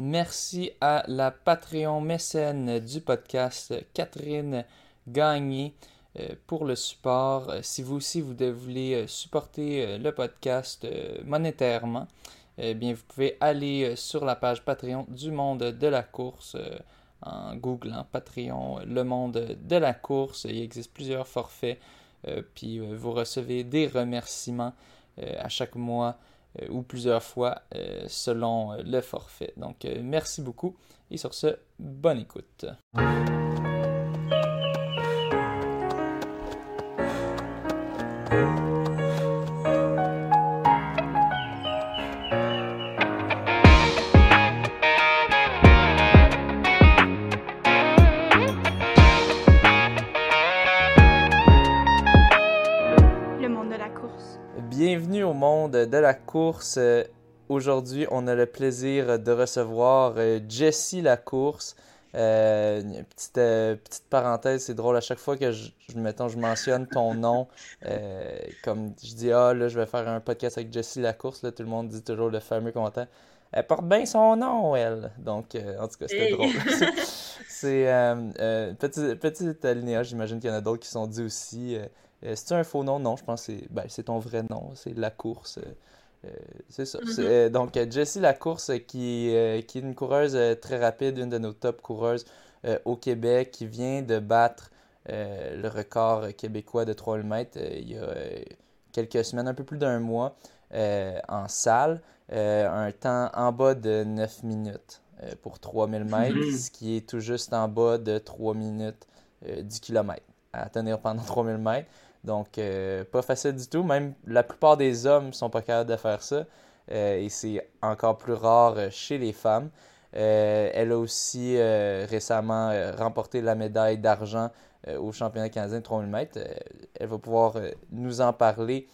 Merci à la Patreon mécène du podcast, Catherine Gagné, euh, pour le support. Euh, si vous aussi vous voulez euh, supporter le podcast monétairement, eh bien vous pouvez aller sur la page Patreon du monde de la course en googlant Patreon le monde de la course. Il existe plusieurs forfaits, puis vous recevez des remerciements à chaque mois ou plusieurs fois selon le forfait. Donc merci beaucoup et sur ce, bonne écoute. Course. Aujourd'hui, on a le plaisir de recevoir euh, Jessie Lacourse. Euh, petite, euh, petite parenthèse, c'est drôle, à chaque fois que je, mettons, je mentionne ton nom, euh, comme je dis, ah là, je vais faire un podcast avec Jessie Lacourse, là, tout le monde dit toujours le fameux commentaire. Elle porte bien son nom, elle. Donc, en tout cas, c'était drôle. c'est petit, petit alinéa, j'imagine qu'il y en a d'autres qui sont dit aussi. c'est un faux nom? Non, je pense que c'est ben, ton vrai nom, c'est Lacourse. Euh, c'est ça. Mm-hmm. Euh, donc, Jessie Lacourse, qui, euh, qui est une coureuse très rapide, une de nos top coureuses au Québec, qui vient de battre le record québécois de 3000 mètres il y a quelques semaines, un peu plus d'un mois, en salle. un temps en bas de 9 minutes pour 3000 mètres, mm-hmm. ce qui est tout juste en bas de 3 minutes 10 km à tenir pendant 3000 mètres. Donc, euh, pas facile du tout. Même la plupart des hommes sont pas capables de faire ça. Euh, et c'est encore plus rare euh, chez les femmes. elle a aussi récemment remporté la médaille d'argent au championnat canadien de 3000 mètres. elle va pouvoir nous en parler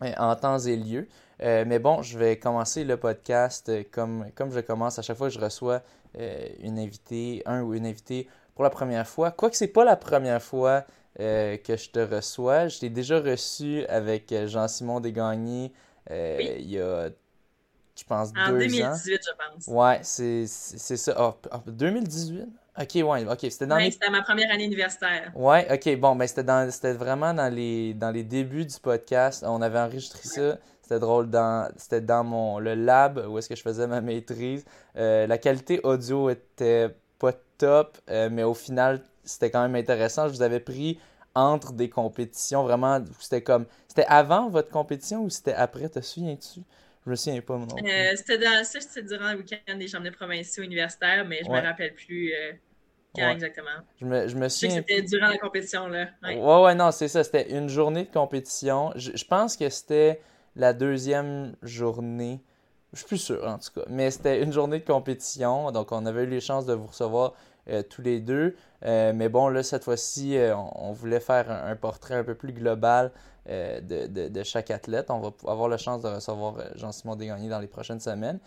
en temps et lieu. mais bon, je vais commencer le podcast comme, comme je commence à chaque fois que je reçois une invitée, un ou une invitée pour la première fois. Quoique c'est pas la première fois euh, que je te reçois. Je t'ai déjà reçu avec euh, Jean-Simon Desgagnés euh, il y a, je pense, en deux 2018, ans. je pense. Ouais, c'est ça. 2018? Ok, ouais, ok. C'était dans ouais, c'était ma première année universitaire. Ouais, ok, bon, ben c'était c'était vraiment dans les, dans les débuts du podcast. On avait enregistré ça. C'était drôle. Dans, c'était dans mon, le lab où est-ce que je faisais ma maîtrise. la qualité audio était pas top, mais au final, c'était quand même intéressant. Je vous avais pris entre des compétitions vraiment. C'était comme. C'était avant votre compétition ou c'était après? Te souviens-tu? Je me souviens pas, mon nom. Euh, c'était dans ça, c'était durant le week-end des journées provinciaux universitaires, mais je me rappelle plus. Euh, quand exactement. Je me, je me souviens. C'était durant la compétition, là. Ouais, ouais, non, c'est ça. C'était une journée de compétition. Je, je pense que c'était la deuxième journée. Je suis plus sûr, en tout cas. Mais c'était une journée de compétition. Donc, on avait eu les chances de vous recevoir euh, tous les deux. Euh, mais bon, là, cette fois-ci, euh, on, voulait faire un, portrait un peu plus global de, chaque athlète. On va avoir la chance de recevoir Jean-Simon Desgagnés dans les prochaines semaines.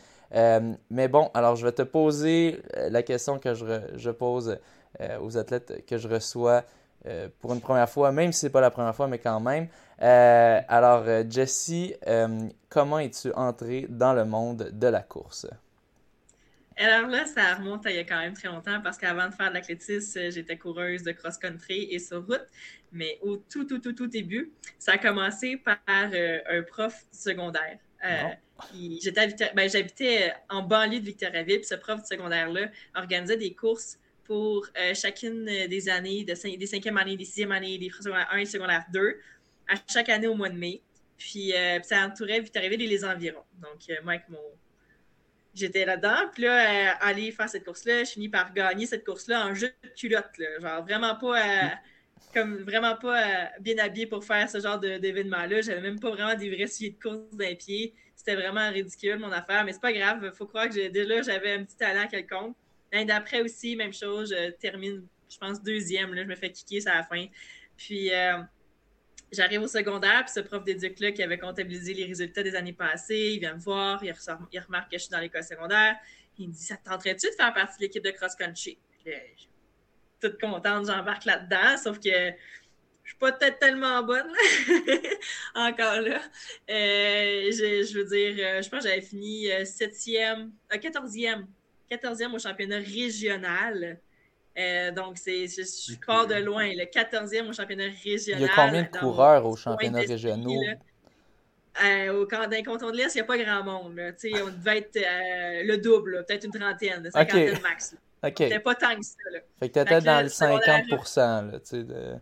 mais bon, alors je vais te poser la question que je, pose aux athlètes que je reçois pour une première fois, même si ce n'est pas la première fois, mais quand même. alors, Jessie, comment es-tu entrée dans le monde de la course? Alors là, ça remonte à il y a quand même très longtemps parce qu'avant de faire de l'athlétisme, euh, j'étais coureuse de cross-country et sur route. Mais au tout, tout, tout, tout début, ça a commencé par euh, un prof secondaire. Euh, ben, j'habitais en banlieue de Victoriaville, puis ce prof de secondaire-là organisait des courses pour chacune des années, de des cinquièmes années, des sixièmes années, des secondaire 1 et secondaire 2, à chaque année au mois de mai. Puis, ça entourait Victoriaville et les environs. Donc, moi, avec mon, j'étais là-dedans. Puis là, euh, aller faire cette course-là, je finis par gagner cette course-là en jeu de culotte. Là. Genre vraiment pas, euh, comme vraiment pas euh, bien habillé pour faire ce genre d'événement-là. J'avais même pas vraiment des vrais souliers de course d'un pied. C'était vraiment ridicule mon affaire, mais c'est pas grave. Faut croire que là, j'avais un petit talent quelconque. D'après aussi, même chose. Je termine, je pense, deuxième. Là, je me fais kicker à la fin. Puis J'arrive au secondaire, puis ce prof d'éduc-là qui avait comptabilisé les résultats des années passées, il vient me voir, il, remarque que je suis dans l'école secondaire. Il me dit Ça te tenterait-tu de faire partie de l'équipe de cross-country? Toute contente, j'embarque là-dedans, sauf que suis pas peut-être tellement bonne encore là. Euh, je, veux dire, je pense que j'avais fini 7e, 14e, 14e au championnat régional. Donc, c'est, je, pars de loin, le 14e au championnat régional. Il y a combien de coureurs au championnat régional? Euh, au camp d'un canton de l'Est, il n'y a pas grand monde. Là. On devait être euh, le double, peut-être une trentaine, une cinquantaine max. C'était pas tant que ça. Là. Fait que t'étais dans le 50%. Là, de...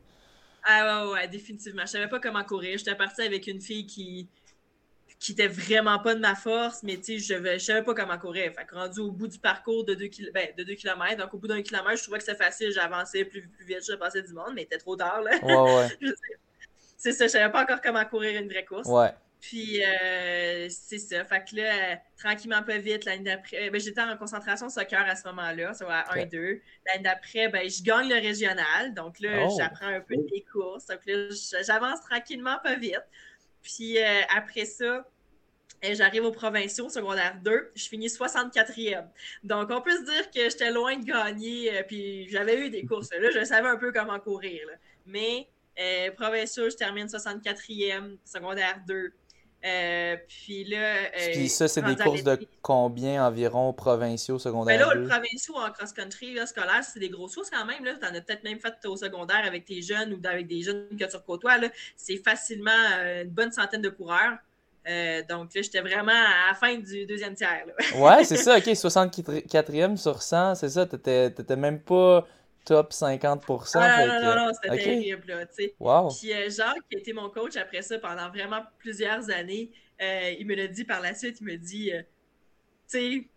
Ah ouais, ouais, définitivement. Je savais pas comment courir. J'étais partie avec une fille qui qui était vraiment pas de ma force, mais tu sais, je, je savais pas comment courir. Fait que rendu au bout du parcours de 2 ben, de deux km, donc au bout d'un kilomètre, je trouvais que c'était facile, j'avançais plus, plus vite, je passais du monde, mais il était trop tard, là. Ouais, ouais. c'est ça, je savais pas encore comment courir une vraie course. Ouais. Puis, euh, c'est ça. Fait que là, tranquillement, pas vite, l'année d'après, ben, j'étais en concentration soccer à ce moment-là, ça va à 1-2. L'année d'après, ben, je gagne le régional. Donc là, oh. j'apprends un peu des courses. Donc là, j'avance tranquillement, pas vite. Puis euh, après ça, j'arrive au provinciaux, secondaire 2, je finis 64e. Donc, on peut se dire que j'étais loin de gagner, puis j'avais eu des courses. Là, je savais un peu comment courir. Mais euh, provinciaux, je termine 64e, secondaire 2. Euh, puis là. Euh, puis ça, c'est des courses de combien environ provinciaux, secondaires? Ben là, le provinciaux en cross-country scolaire, c'est des grosses choses quand même. Tu en as peut-être même fait au secondaire avec tes jeunes ou avec des jeunes que tu côtoies. C'est facilement euh, une bonne centaine de coureurs. donc là, j'étais vraiment à la fin du deuxième tiers. ouais, c'est ça, ok, 64e sur 100, c'est ça, t'étais même pas top 50%. Ah, non, non, non, c'était terrible, là, tu sais. Wow. Puis euh, Jacques, qui était mon coach après ça pendant vraiment plusieurs années, euh, il me l'a dit par la suite, il me dit, euh, tu sais,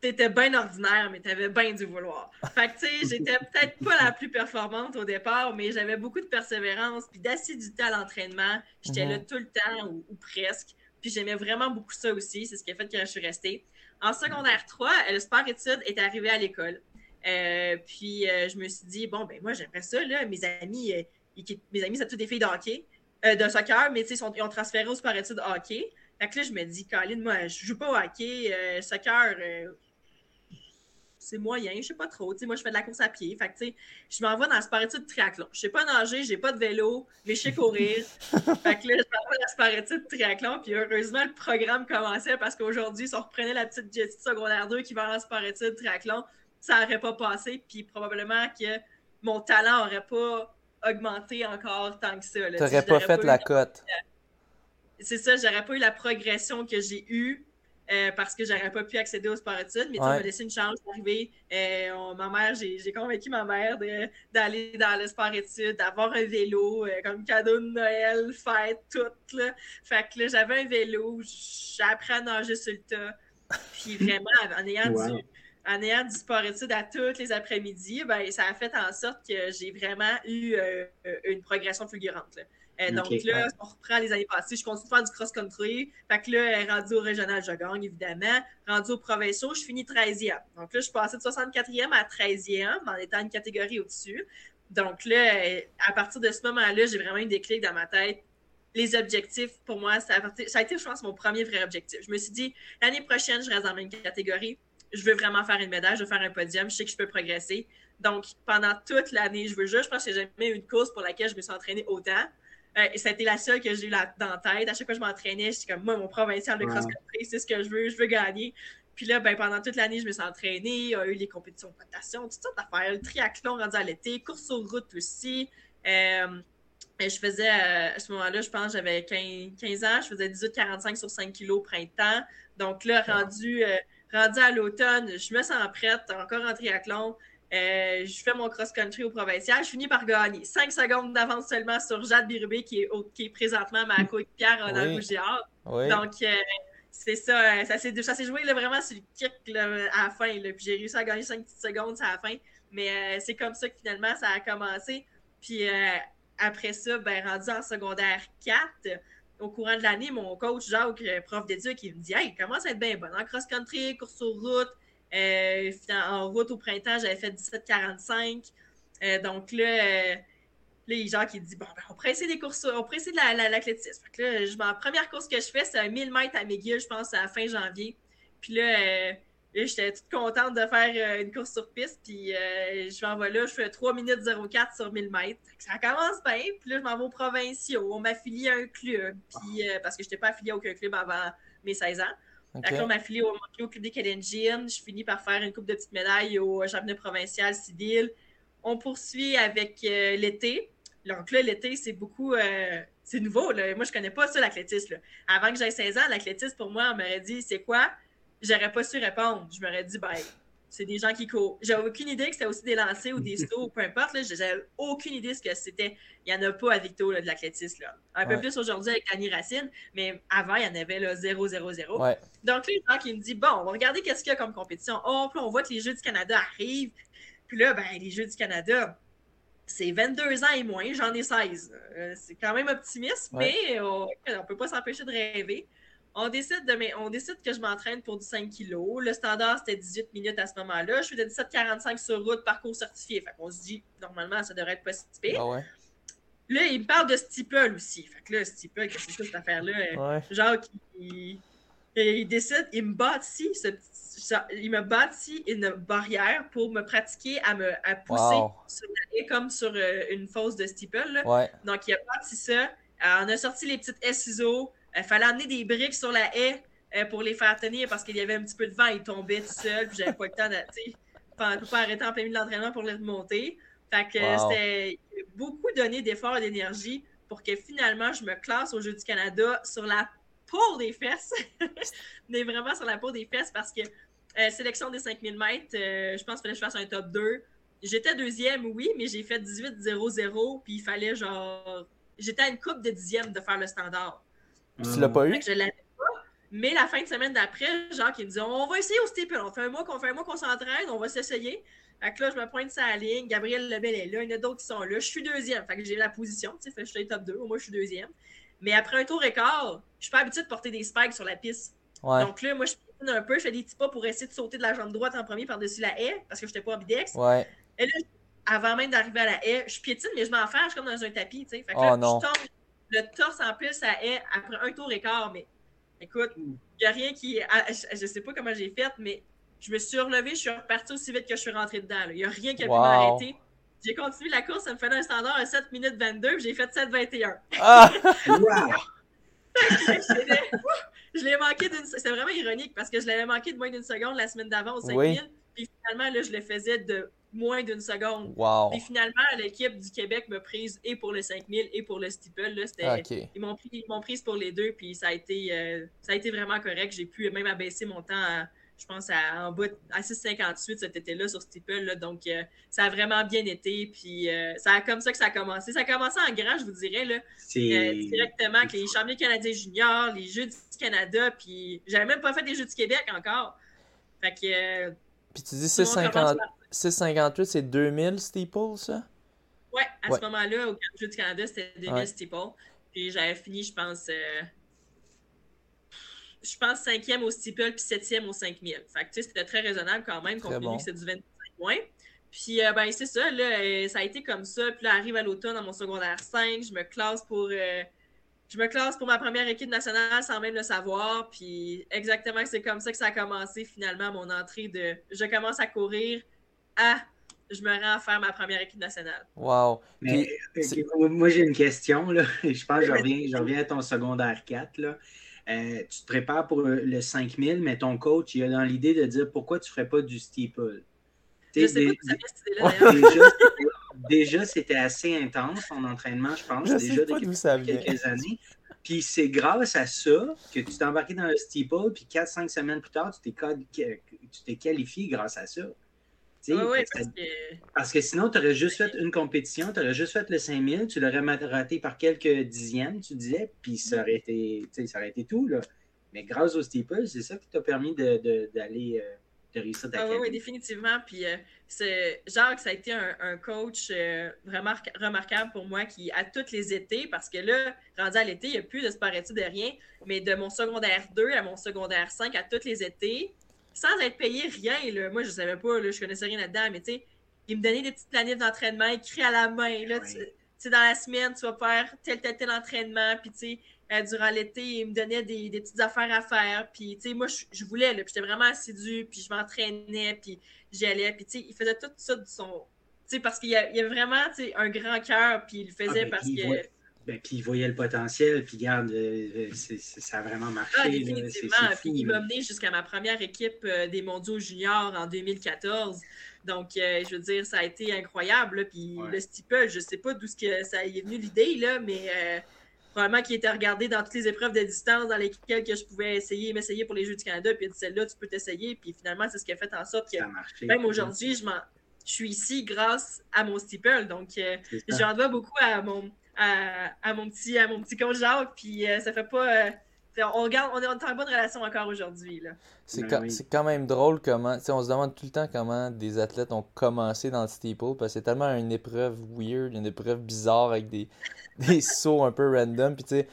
t'étais bien ordinaire, mais t'avais bien du vouloir. Fait que, tu sais, j'étais peut-être pas la plus performante au départ, mais j'avais beaucoup de persévérance puis d'assiduité à l'entraînement. J'étais là mhm. tout le temps, ou, ou presque. Puis j'aimais vraiment beaucoup ça aussi. C'est ce qui a fait que je suis restée. En secondaire 3, le sport études est arrivé à l'école. Euh, puis euh, je me suis dit, bon, ben moi, j'aimerais ça, là. Mes amis, euh, mes amis, c'est toutes des filles de hockey, de soccer, mais tu sais, ils ont transféré au sport études hockey. Fait que là, je me dis, Colin, moi, je joue pas au hockey, soccer, c'est moyen, je sais pas trop. Tu sais, moi, je fais de la course à pied. Fait que, tu sais, je m'envoie dans le sport études triathlon. Je sais pas nager, j'ai pas de vélo, mais je sais courir. fait que là, je m'envoie dans le sport études triathlon. Puis heureusement, le programme commençait parce qu'aujourd'hui, si on reprenait la petite Jessie secondaire 2 qui va en sport études triathlon, ça n'aurait pas passé, puis probablement que mon talent n'aurait pas augmenté encore tant que ça. Tu n'aurais pas fait la cote. C'est ça, j'aurais pas eu la progression que j'ai eue euh, parce que j'aurais pas pu accéder au sport études, mais tu m'a laissé une chance d'arriver. Euh, ma mère, j'ai convaincu ma mère d'aller dans le sport études, d'avoir un vélo euh, comme cadeau de Noël, fête, tout. Là. Fait que là, j'avais un vélo, appris à nager sur le tas. Puis vraiment, en ayant du en ayant du sport études à tous les après-midi, ben, ça a fait en sorte que j'ai vraiment eu euh, une progression fulgurante. Euh, donc là, on reprend les années passées, je continue de faire du cross-country. Fait que là, rendu au régional, je gagne, évidemment. Rendu au provincial, je finis 13e. Donc là, je suis passée de 64e à 13e en étant une catégorie au-dessus. Donc là, à partir de ce moment-là, j'ai vraiment eu des clics dans ma tête. Les objectifs, pour moi, ça a, ça a été, je pense, mon premier vrai objectif. Je me suis dit, l'année prochaine, je reste dans la même catégorie je veux vraiment faire une médaille, je veux faire un podium, je sais que je peux progresser. Donc, pendant toute l'année, je veux juste, je pense que j'ai jamais eu une course pour laquelle je me suis entraînée autant. Euh, et c'était la seule que j'ai eu dans la tête. À chaque fois que je m'entraînais, j'étais comme, moi, mon provincial de cross-country, c'est ce que je veux, je veux gagner. Puis là, ben, pendant toute l'année, je me suis entraînée. Il y a eu les compétitions de natation, toutes sortes d'affaires. Le triathlon rendu à l'été, course sur route aussi. Euh, je faisais, euh, à ce moment-là, je pense j'avais 15, ans, je faisais 18-45 sur 5 kilos printemps. Donc là, rendu, rendu à l'automne, je me sens prête, encore en triathlon. Euh, je fais mon cross-country au provincial. Je finis par gagner. 5 secondes d'avance seulement sur Jade Birubé, qui est, qui est présentement ma coéquipière dans le oui. Donc, euh, c'est ça. Euh, ça s'est joué là, vraiment sur le kick à la fin. Puis j'ai réussi à gagner 5 petites secondes à la fin. Mais c'est comme ça que finalement, ça a commencé. Puis après ça, ben, rendu en secondaire 4, au courant de l'année, mon coach Jacques, euh, prof d'éduc, il me dit Hey, commence à être bien bon en cross-country, course sur route. Euh, en route au printemps, j'avais fait 17,45. Euh, donc là, euh, là, Jacques, il dit Bon, ben, on pourrait essayer des courses, on pourrait essayer de l'athlétisme. La, la première course que je fais, c'est un 1000 mètres à McGill, je pense, à fin janvier. Puis là, Et j'étais toute contente de faire euh, une course sur piste. Puis euh, je m'en vais là, je fais 3 minutes 04 sur 1000 mètres. Ça commence bien. Puis là, je m'en vais aux provinciaux. On m'affilie à un club. Puis, euh, parce que je n'étais pas affiliée à aucun club avant mes 16 ans. Okay. Là, on m'a affiliée au, au, club des Canadiens. Je finis par faire une coupe de petites médailles au championnat provincial civil. On poursuit avec l'été. Donc là, l'été, c'est beaucoup. c'est nouveau. Là. Moi, je connais pas ça, l'athlétisme. Avant que j'aie 16 ans, l'athlétisme, pour moi, on m'aurait dit c'est quoi? J'aurais pas su répondre. Je m'aurais dit, ben, c'est des gens qui courent. J'avais aucune idée que c'était aussi des lancers ou des sauts ou peu importe. J'avais aucune idée ce que c'était. Il n'y en a pas à Victo de l'athlétisme. Un peu plus aujourd'hui avec Annie Racine, mais avant, il y en avait 0-0-0. Ouais. Donc, les gens qui me disent, bon, on va regarder qu'est-ce qu'il y a comme compétition. Oh, puis on voit que les Jeux du Canada arrivent. Puis là, ben, les Jeux du Canada, c'est 22 ans et moins, j'en ai 16. Euh, c'est quand même optimiste, mais on ne peut pas s'empêcher de rêver. On décide, de, on décide que je m'entraîne pour du 5 kg. Le standard, c'était 18 minutes à ce moment-là. Je fais de 17,45 sur route, parcours certifié. Fait qu'on se dit, normalement, ça devrait être pas si pire. Ah ouais. Là, il me parle de steeple aussi. Fait que là, steeple, qu'est-ce que c'est cette affaire-là? Ouais. Genre, il, il, décide, il me bâtit, ce, il me bâtit une barrière pour me pratiquer à me à pousser Wow. sur comme sur euh, une fosse de steeple. là. Ouais. Donc, il a bâti ça. Euh, on a sorti les petites S-ISO. Il fallait amener des briques sur la haie euh, pour les faire tenir parce qu'il y avait un petit peu de vent. Ils tombaient tout seuls. Puis j'avais pas le temps de. pas arrêter en plein milieu de l'entraînement pour les remonter. Fait que euh, Wow. c'était beaucoup donné d'efforts et d'énergie pour que finalement je me classe au Jeux du Canada sur la peau des fesses. Mais vraiment sur la peau des fesses parce que euh, sélection des 5000 mètres, euh, je pense qu'il fallait que je fasse un top 2. J'étais deuxième, oui, mais j'ai fait 18-0-0. Puis il fallait genre. J'étais à une coupe de dixième de faire le standard. Puis tu l'as pas eu? que je l'avais pas. Mais la fin de semaine d'après, genre, qui me dit On va essayer au steeple. On fait un mois qu'on fait un mois qu'on s'entraîne, on va s'essayer. Fait que là, je me pointe sur la ligne. Gabriel Lebel est là. Il y en a d'autres qui sont là. Je suis deuxième. Fait que j'ai la position. Tu sais, fait que je suis top 2. Au moins, je suis deuxième. Mais après un tour quart, je suis pas habituée de porter des spikes sur la piste. Ouais. Donc là, moi, je piétine un peu. Je fais des petits pas pour essayer de sauter de la jambe droite en premier par-dessus la haie parce que je n'étais pas ambidex. Ouais. Et là, avant même d'arriver à la haie, je piétine, mais je m'en suis comme dans un tapis, tu sais. Fait que Oh là, non. je tombe le torse en plus à haie après un tour et quart, mais écoute, il n'y a rien qui. Je, je sais pas comment j'ai fait, mais je me suis relevé, je suis reparti aussi vite que je suis rentré dedans. Il n'y a rien qui a Wow. pu m'arrêter. J'ai continué la course, ça me faisait un standard à 7 minutes 22, puis j'ai fait 7-21. Ah! Wow! Je l'ai manqué d'une. C'était vraiment ironique parce que je l'avais manqué de moins d'une seconde la semaine d'avant au 5000. Oui. Puis finalement, là, je le faisais de moins d'une seconde. Wow. Puis finalement, l'équipe du Québec m'a prise et pour le 5000 et pour le steeple. Là, c'était. Ils m'ont pris, ils m'ont prise pour les deux, puis ça a été, euh, ça a été vraiment correct. J'ai pu même abaisser mon temps, à, je pense, à, en bas de- à 6,58 cet été-là sur steeple. Là, donc, euh, ça a vraiment bien été. Puis euh, ça a comme ça que ça a commencé. Ça a commencé en grand, je vous dirais, là, C'est. euh, directement avec les championnats canadiens juniors, les Jeux du Canada, puis j'avais même pas fait les Jeux du Québec encore. Fait que, euh, Puis tu dis tout le monde 650 commence par- 658, c'est 2000 steeple, ça? Ouais, à Ouais. ce moment-là, au Jeux du Canada, c'était 2000 Ouais. steeple. Puis j'avais fini, je pense, euh, je pense cinquième au steeple puis septième au 5000. Fait que tu sais, c'était très raisonnable quand même, compte bon. que c'est du 25 points. Puis euh, ben c'est ça, là, euh, ça a été comme ça. Puis là, arrive à l'automne, dans mon secondaire 5, je me classe pour... euh, je me classe pour ma première équipe nationale sans même le savoir. Puis exactement, c'est comme ça que ça a commencé finalement mon entrée de... Je commence à courir à... Je me rends à faire ma première équipe nationale. Wow. Mais, Puis, c'est- moi, j'ai une question. Là. Je pense que je reviens, je reviens à ton secondaire 4. Là. Euh, tu te prépares pour euh, le 5000, mais ton coach, il a dans l'idée de dire pourquoi tu ne ferais pas du steeple. Je Tu sais sais, pas dé- d'où ça vient cette idée-là, dé- d'ailleurs. déjà, c'était- assez intense ton entraînement, je pense. Je déjà sais pas depuis quelques années. Puis c'est grâce à ça que tu t'es embarqué dans le steeple, puis 4-5 semaines plus tard, tu t'es qualifié grâce à ça. Oui, oui, parce que. parce que sinon, tu aurais juste fait une compétition, tu aurais juste fait le 5000, tu l'aurais raté par quelques dixièmes, tu disais, puis ça aurait été, tu sais, ça aurait été tout. Là. Mais grâce au steeple, c'est ça qui t'a permis de- de- d'aller euh, de Ah oui, oui, définitivement. Puis euh, Jacques, ça a été un, un coach euh, remar- remarquable pour moi qui, à tous les étés, parce que là, rendu à l'été, il n'y a plus de sport de rien, mais de mon secondaire 2 à mon secondaire 5, à tous les étés, sans être payé rien, là. moi je savais pas, là, je connaissais rien là-dedans, mais tu sais, il me donnait des petites planifs d'entraînement écrits à la main. Là, tu sais, dans la semaine, tu vas faire tel, tel, tel entraînement, puis tu sais, euh, durant l'été, il me donnait des, petites affaires à faire. Puis, tu sais, moi, je, voulais, là, puis j'étais vraiment assidue, puis je m'entraînais, puis j'y allais. Puis, tu sais, il faisait tout ça de son... Tu sais, parce qu'il y, a vraiment, tu sais, un grand cœur, puis il le faisait ah, ben, parce que... Ben, puis il voyait le potentiel, puis regarde, euh, ça a vraiment marché. Ah, définitivement. puis il m'a mené jusqu'à ma première équipe euh, des mondiaux juniors en 2014. Donc, je veux dire, ça a été incroyable. Puis le steeple, je sais pas d'où que ça est venu l'idée, là, mais probablement qu'il était regardé dans toutes les épreuves de distance dans lesquelles que je pouvais essayer, m'essayer pour les Jeux du Canada, puis celle-là, tu peux t'essayer, puis finalement, c'est ce qui a fait en sorte que même aujourd'hui, je, je suis ici grâce à mon steeple, donc euh, j'en dois beaucoup à mon, à, mon petit à mon petit coach Jacques, puis euh, ça fait pas... Euh, on, regarde, on est en bonne relation encore aujourd'hui. C'est ben quand, même drôle comment. On se demande tout le temps comment des athlètes ont commencé dans le steeple parce que c'est tellement une épreuve weird, une épreuve bizarre avec des, des sauts un peu random. Puis tu sais,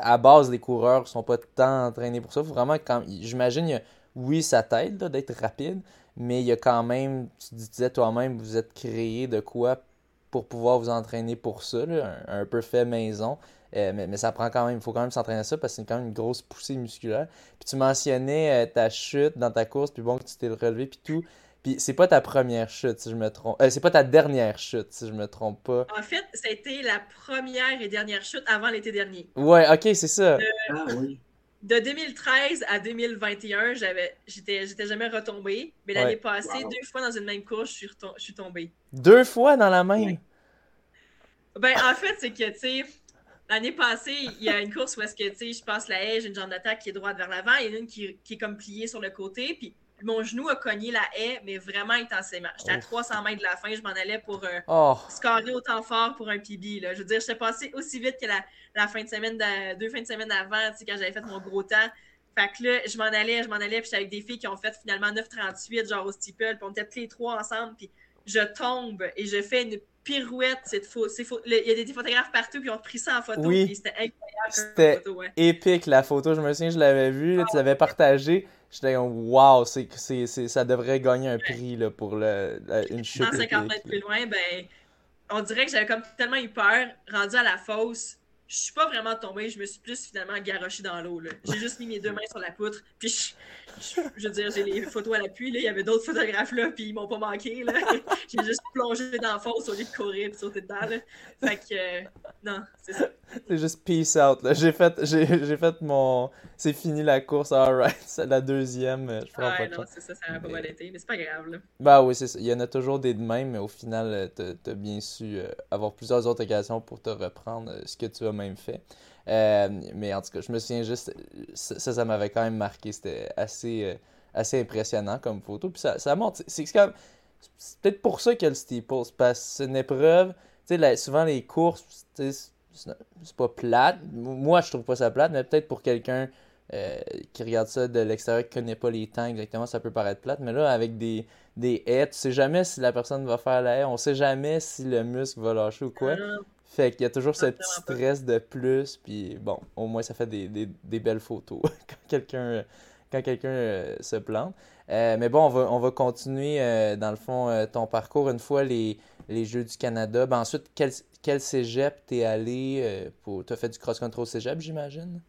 à base, les coureurs sont pas tant entraînés pour ça. Faut vraiment quand. J'imagine, oui, ça t'aide d'être rapide, mais il y a quand même, tu disais toi-même, vous êtes créé de quoi pour pouvoir vous entraîner pour ça, un, peu fait maison. Euh, mais, ça prend quand même, il faut quand même s'entraîner à ça parce que c'est quand même une grosse poussée musculaire. Puis tu mentionnais euh, ta chute dans ta course, puis bon, que tu t'es relevé, puis tout. Puis c'est pas ta première chute, si je me trompe. Euh, c'est pas ta dernière chute, si je me trompe pas. En fait, ça a été la première et dernière chute avant l'été dernier. Ouais, ok, c'est ça. De, ah oui. De 2013 à 2021, j'avais, j'étais, j'étais jamais retombé. Mais l'année passée, deux fois dans une même course, je suis, je suis tombée. Deux fois dans la même? Ben, en fait, c'est que, tu sais, l'année passée, il y a une course où est-ce que, tu sais, je passe la haie, j'ai une jambe d'attaque qui est droite vers l'avant, et une qui, qui est comme pliée sur le côté, puis mon genou a cogné la haie, mais vraiment intensément. J'étais à 300 mètres de la fin, je m'en allais pour un oh. scorer autant fort pour un PB. Là. Je veux dire, j'étais passé aussi vite que la, fin de semaine, deux fins de semaine avant, quand j'avais fait mon gros temps. Fait que là, je m'en allais, je m'en allais, puis j'étais avec des filles qui ont fait finalement 9,38, genre au steeple, puis on était tous les trois ensemble, puis je tombe et je fais une pirouette. Cette faux, il y a des photographes partout, puis on a pris ça en photo, oui. c'était incroyable. C'était épique la photo, je me souviens, je l'avais vue, tu l'avais partagée. J'étais comme, wow, c'est, c'est, ça devrait gagner un prix là, pour le, une chute. 150 mètres plus loin, ben, on dirait que j'avais comme tellement eu peur, rendu à la fosse, je suis pas vraiment tombée, je me suis plus finalement garochée dans l'eau. J'ai juste mis mes deux mains sur la poutre, puis je, veux dire, j'ai les photos à l'appui, il y avait d'autres photographes là, puis ils m'ont pas manqué. J'ai juste plongé dans la fosse au lieu de courir et sauter dedans. Là. Fait que, euh, non, c'est ça. C'est juste peace out. J'ai fait, j'ai, fait mon. C'est fini la course, alright. C'est la deuxième. Je prends pas non, c'est ça, ça a pas mal été, mais c'est pas grave. Là. Bah oui, c'est ça. Il y en a toujours des de même, mais au final, euh, t'as, as bien su euh, avoir plusieurs autres occasions pour te reprendre ce que tu as même fait. Mais en tout cas, je me souviens juste, ça, ça m'avait quand même marqué. C'était assez, assez impressionnant comme photo. Puis ça, montre, c'est, peut-être pour ça a le steeple. Parce que c'est une épreuve. Tu sais, souvent les courses, c'est pas plate. Moi, je trouve pas ça plate, mais peut-être pour quelqu'un euh, qui regarde ça de l'extérieur, qui connaît pas les temps exactement, ça peut paraître plate. Mais là, avec des, des haies, tu sais jamais si la personne va faire la haie, on sait jamais si le muscle va lâcher ou quoi. Fait qu'il y a toujours ce petit stress de plus, puis bon, au moins ça fait des, des, belles photos quand quelqu'un quand quelqu'un euh, se plante. Euh, mais bon, on va, on va continuer, dans le fond, ton parcours une fois les, les Jeux du Canada. Ben, ensuite, quel, quel cégep t'es allé euh, pour. T'as fait du cross-country au cégep, j'imagine?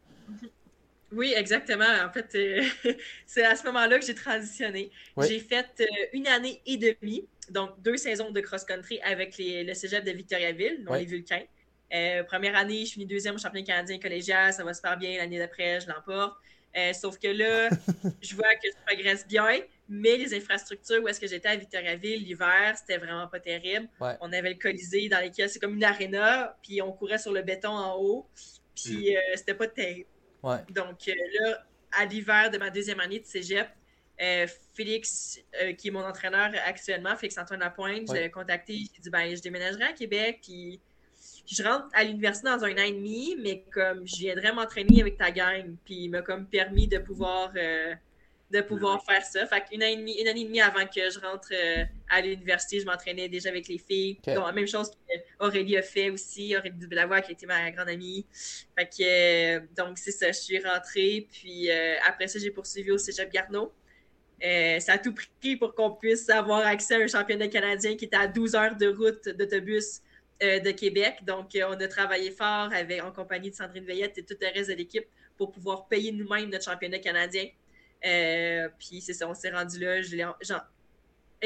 Oui, exactement. En fait, euh, c'est à ce moment-là que j'ai transitionné. J'ai fait euh, une année et demie, donc deux saisons de cross-country avec les, le cégep de Victoriaville, dans les Vulcains. première année, je finis deuxième au championnat canadien collégial, ça va super bien. L'année d'après, je l'emporte. sauf que là, je vois que je progresse bien. Mais les infrastructures où est-ce que j'étais à Victoriaville l'hiver, c'était vraiment pas terrible. On avait le Colisée dans lequel c'est comme une aréna, puis on courait sur le béton en haut, puis mm. euh, c'était pas terrible. Donc euh, là, à l'hiver de ma deuxième année de cégep, euh, Félix, qui est mon entraîneur actuellement, Félix-Antoine Lapointe, je l'avais contacté, j'ai dit ben, je déménagerai à Québec, puis je rentre à l'université dans un an et demi, mais comme je viendrais m'entraîner avec ta gang, puis il m'a comme permis de pouvoir de pouvoir faire ça. Fait qu'une année, une année et demie avant que je rentre euh, à l'université, je m'entraînais déjà avec les filles. Donc, la même chose qu'Aurélie a fait aussi, Aurélie Dubelavoie qui était ma grande amie. Fait que, euh, donc, c'est ça, je suis rentrée. Puis euh, après ça, j'ai poursuivi au Cégep Garneau. Ça a tout pris pour qu'on puisse avoir accès à un championnat canadien qui était à 12 heures de route d'autobus de Québec. Donc, on a travaillé fort avec, en compagnie de Sandrine Veillette et tout le reste de l'équipe pour pouvoir payer nous-mêmes notre championnat canadien. puis c'est ça, on s'est rendu là. Je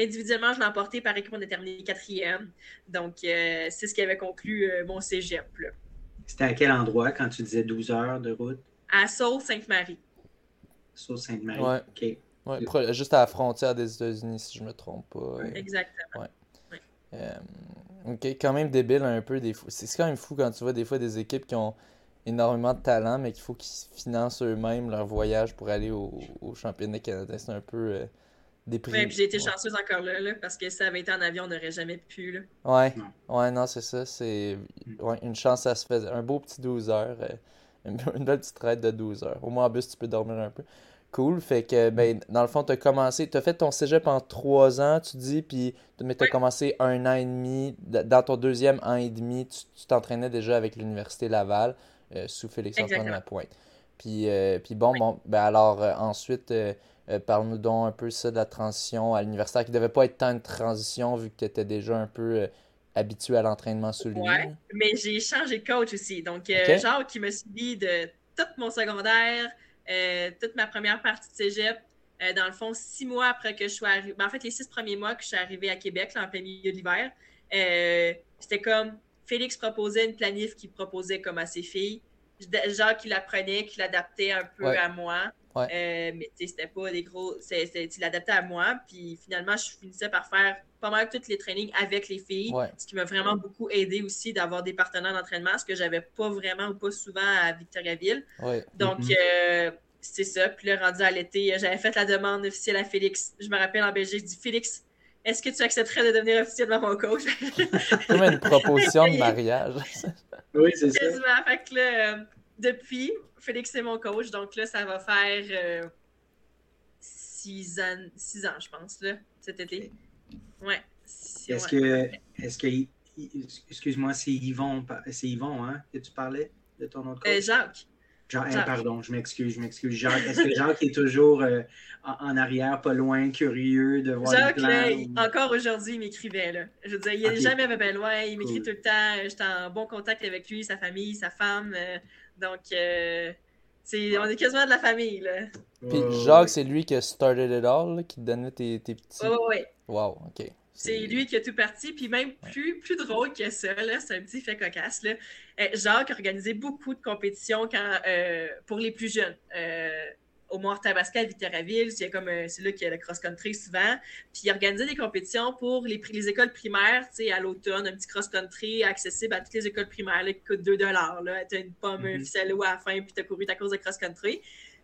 individuellement, je l'ai emporté par équipe, on a terminé quatrième. Donc, c'est ce qui avait conclu mon cégep. C'était à quel endroit quand tu disais 12 heures de route? À Sault-Sainte-Marie. Sault-Sainte-Marie, OK. Ouais, juste à la frontière des États-Unis, si je me trompe pas. Exactement. Euh, ok, quand même débile un peu. des C'est quand même fou quand tu vois des fois des équipes qui ont énormément de talent, mais qu'il faut qu'ils financent eux-mêmes leur voyage pour aller au, au championnat canadien. C'est un peu euh, déprimant. Ouais, j'ai été chanceuse encore là, parce que si ça avait été en avion, on n'aurait jamais pu. Là. Ouais, ouais, non, c'est ça. C'est ouais, une chance, ça se fait. Un beau petit 12 heures. Euh, une, belle petite traite de 12 heures. Au moins en bus, tu peux dormir un peu. Cool. Fait que, ben, dans le fond, tu as commencé, tu as fait ton cégep en trois ans, tu dis, puis, mais tu as commencé un an et demi. Dans ton deuxième an et demi, tu t'entraînais déjà avec l'Université Laval, euh, sous Félix-Antoine Lapointe. Puis, euh, puis bon, bon, ben alors, euh, ensuite, parle-nous donc un peu ça de la transition à l'université, qui devait pas être tant une transition vu que tu étais déjà un peu habitué à l'entraînement sous lui. Ouais, mais j'ai changé de coach aussi. Donc, genre Jacques qui me suivi de tout mon secondaire, euh, toute ma première partie de cégep, euh, dans le fond, six mois après que je sois arrivée, ben, en fait, les six premiers mois que je suis arrivée à Québec, là, en plein milieu de l'hiver, euh, c'était comme Félix proposait une planif qu'il proposait comme à ses filles. Genre qui l'apprenait, qui l'adaptait un peu à moi. Ouais. mais c'était pas des gros. Tu l'adaptais à moi. Puis finalement, je finissais par faire pas mal tous les trainings avec les filles, ce qui m'a vraiment beaucoup aidé aussi d'avoir des partenaires d'entraînement, ce que j'avais pas vraiment ou pas souvent à Victoriaville. Donc, mm-hmm. euh, c'est ça. Puis là, rendu à l'été, j'avais fait la demande officielle à Félix. Je me rappelle en Belgique, je dis Félix, est-ce que tu accepterais de devenir officiellement mon coach? Comme une proposition de mariage. oui, c'est ça. Fait que là, euh, depuis, Félix est mon coach, donc là, ça va faire euh, six, ans, six ans, je pense, là, cet été. Ouais. Est-ce que, est-ce que, excuse-moi, c'est Yvon, c'est Yvon, hein, que tu parlais de ton autre euh, coach? Jacques. Jacques. pardon, je m'excuse, je m'excuse. Jacques, est-ce que Jacques est toujours euh, en, arrière, pas loin, curieux de voir Jacques, là, encore aujourd'hui, il m'écrivait. Là. Je veux dire, il n'est jamais jamais loin, il m'écrit tout le temps. J'étais en bon contact avec lui, sa famille, sa femme. Euh, donc, c'est, on est quasiment de la famille. Là. Puis Jacques, c'est lui qui a started it all, qui te donnait tes, tes petits. Oui, oui, Wow, ok. C'est lui qui a tout parti, puis même plus, plus drôle que ça, c'est un petit fait cocasse. Là. Euh, Jacques organisait beaucoup de compétitions quand, euh, pour les plus jeunes. Euh, au Mont Tabasca à Victoriaville, c'est comme c'est là qu'il y a le cross-country souvent. Puis il organisait des compétitions pour les, les écoles primaires, tu sais, à l'automne, un petit cross-country accessible à toutes les écoles primaires qui coûte 2 dollars. Tu as une pomme, un mm-hmm. à la fin, puis tu as couru ta course de cross-country.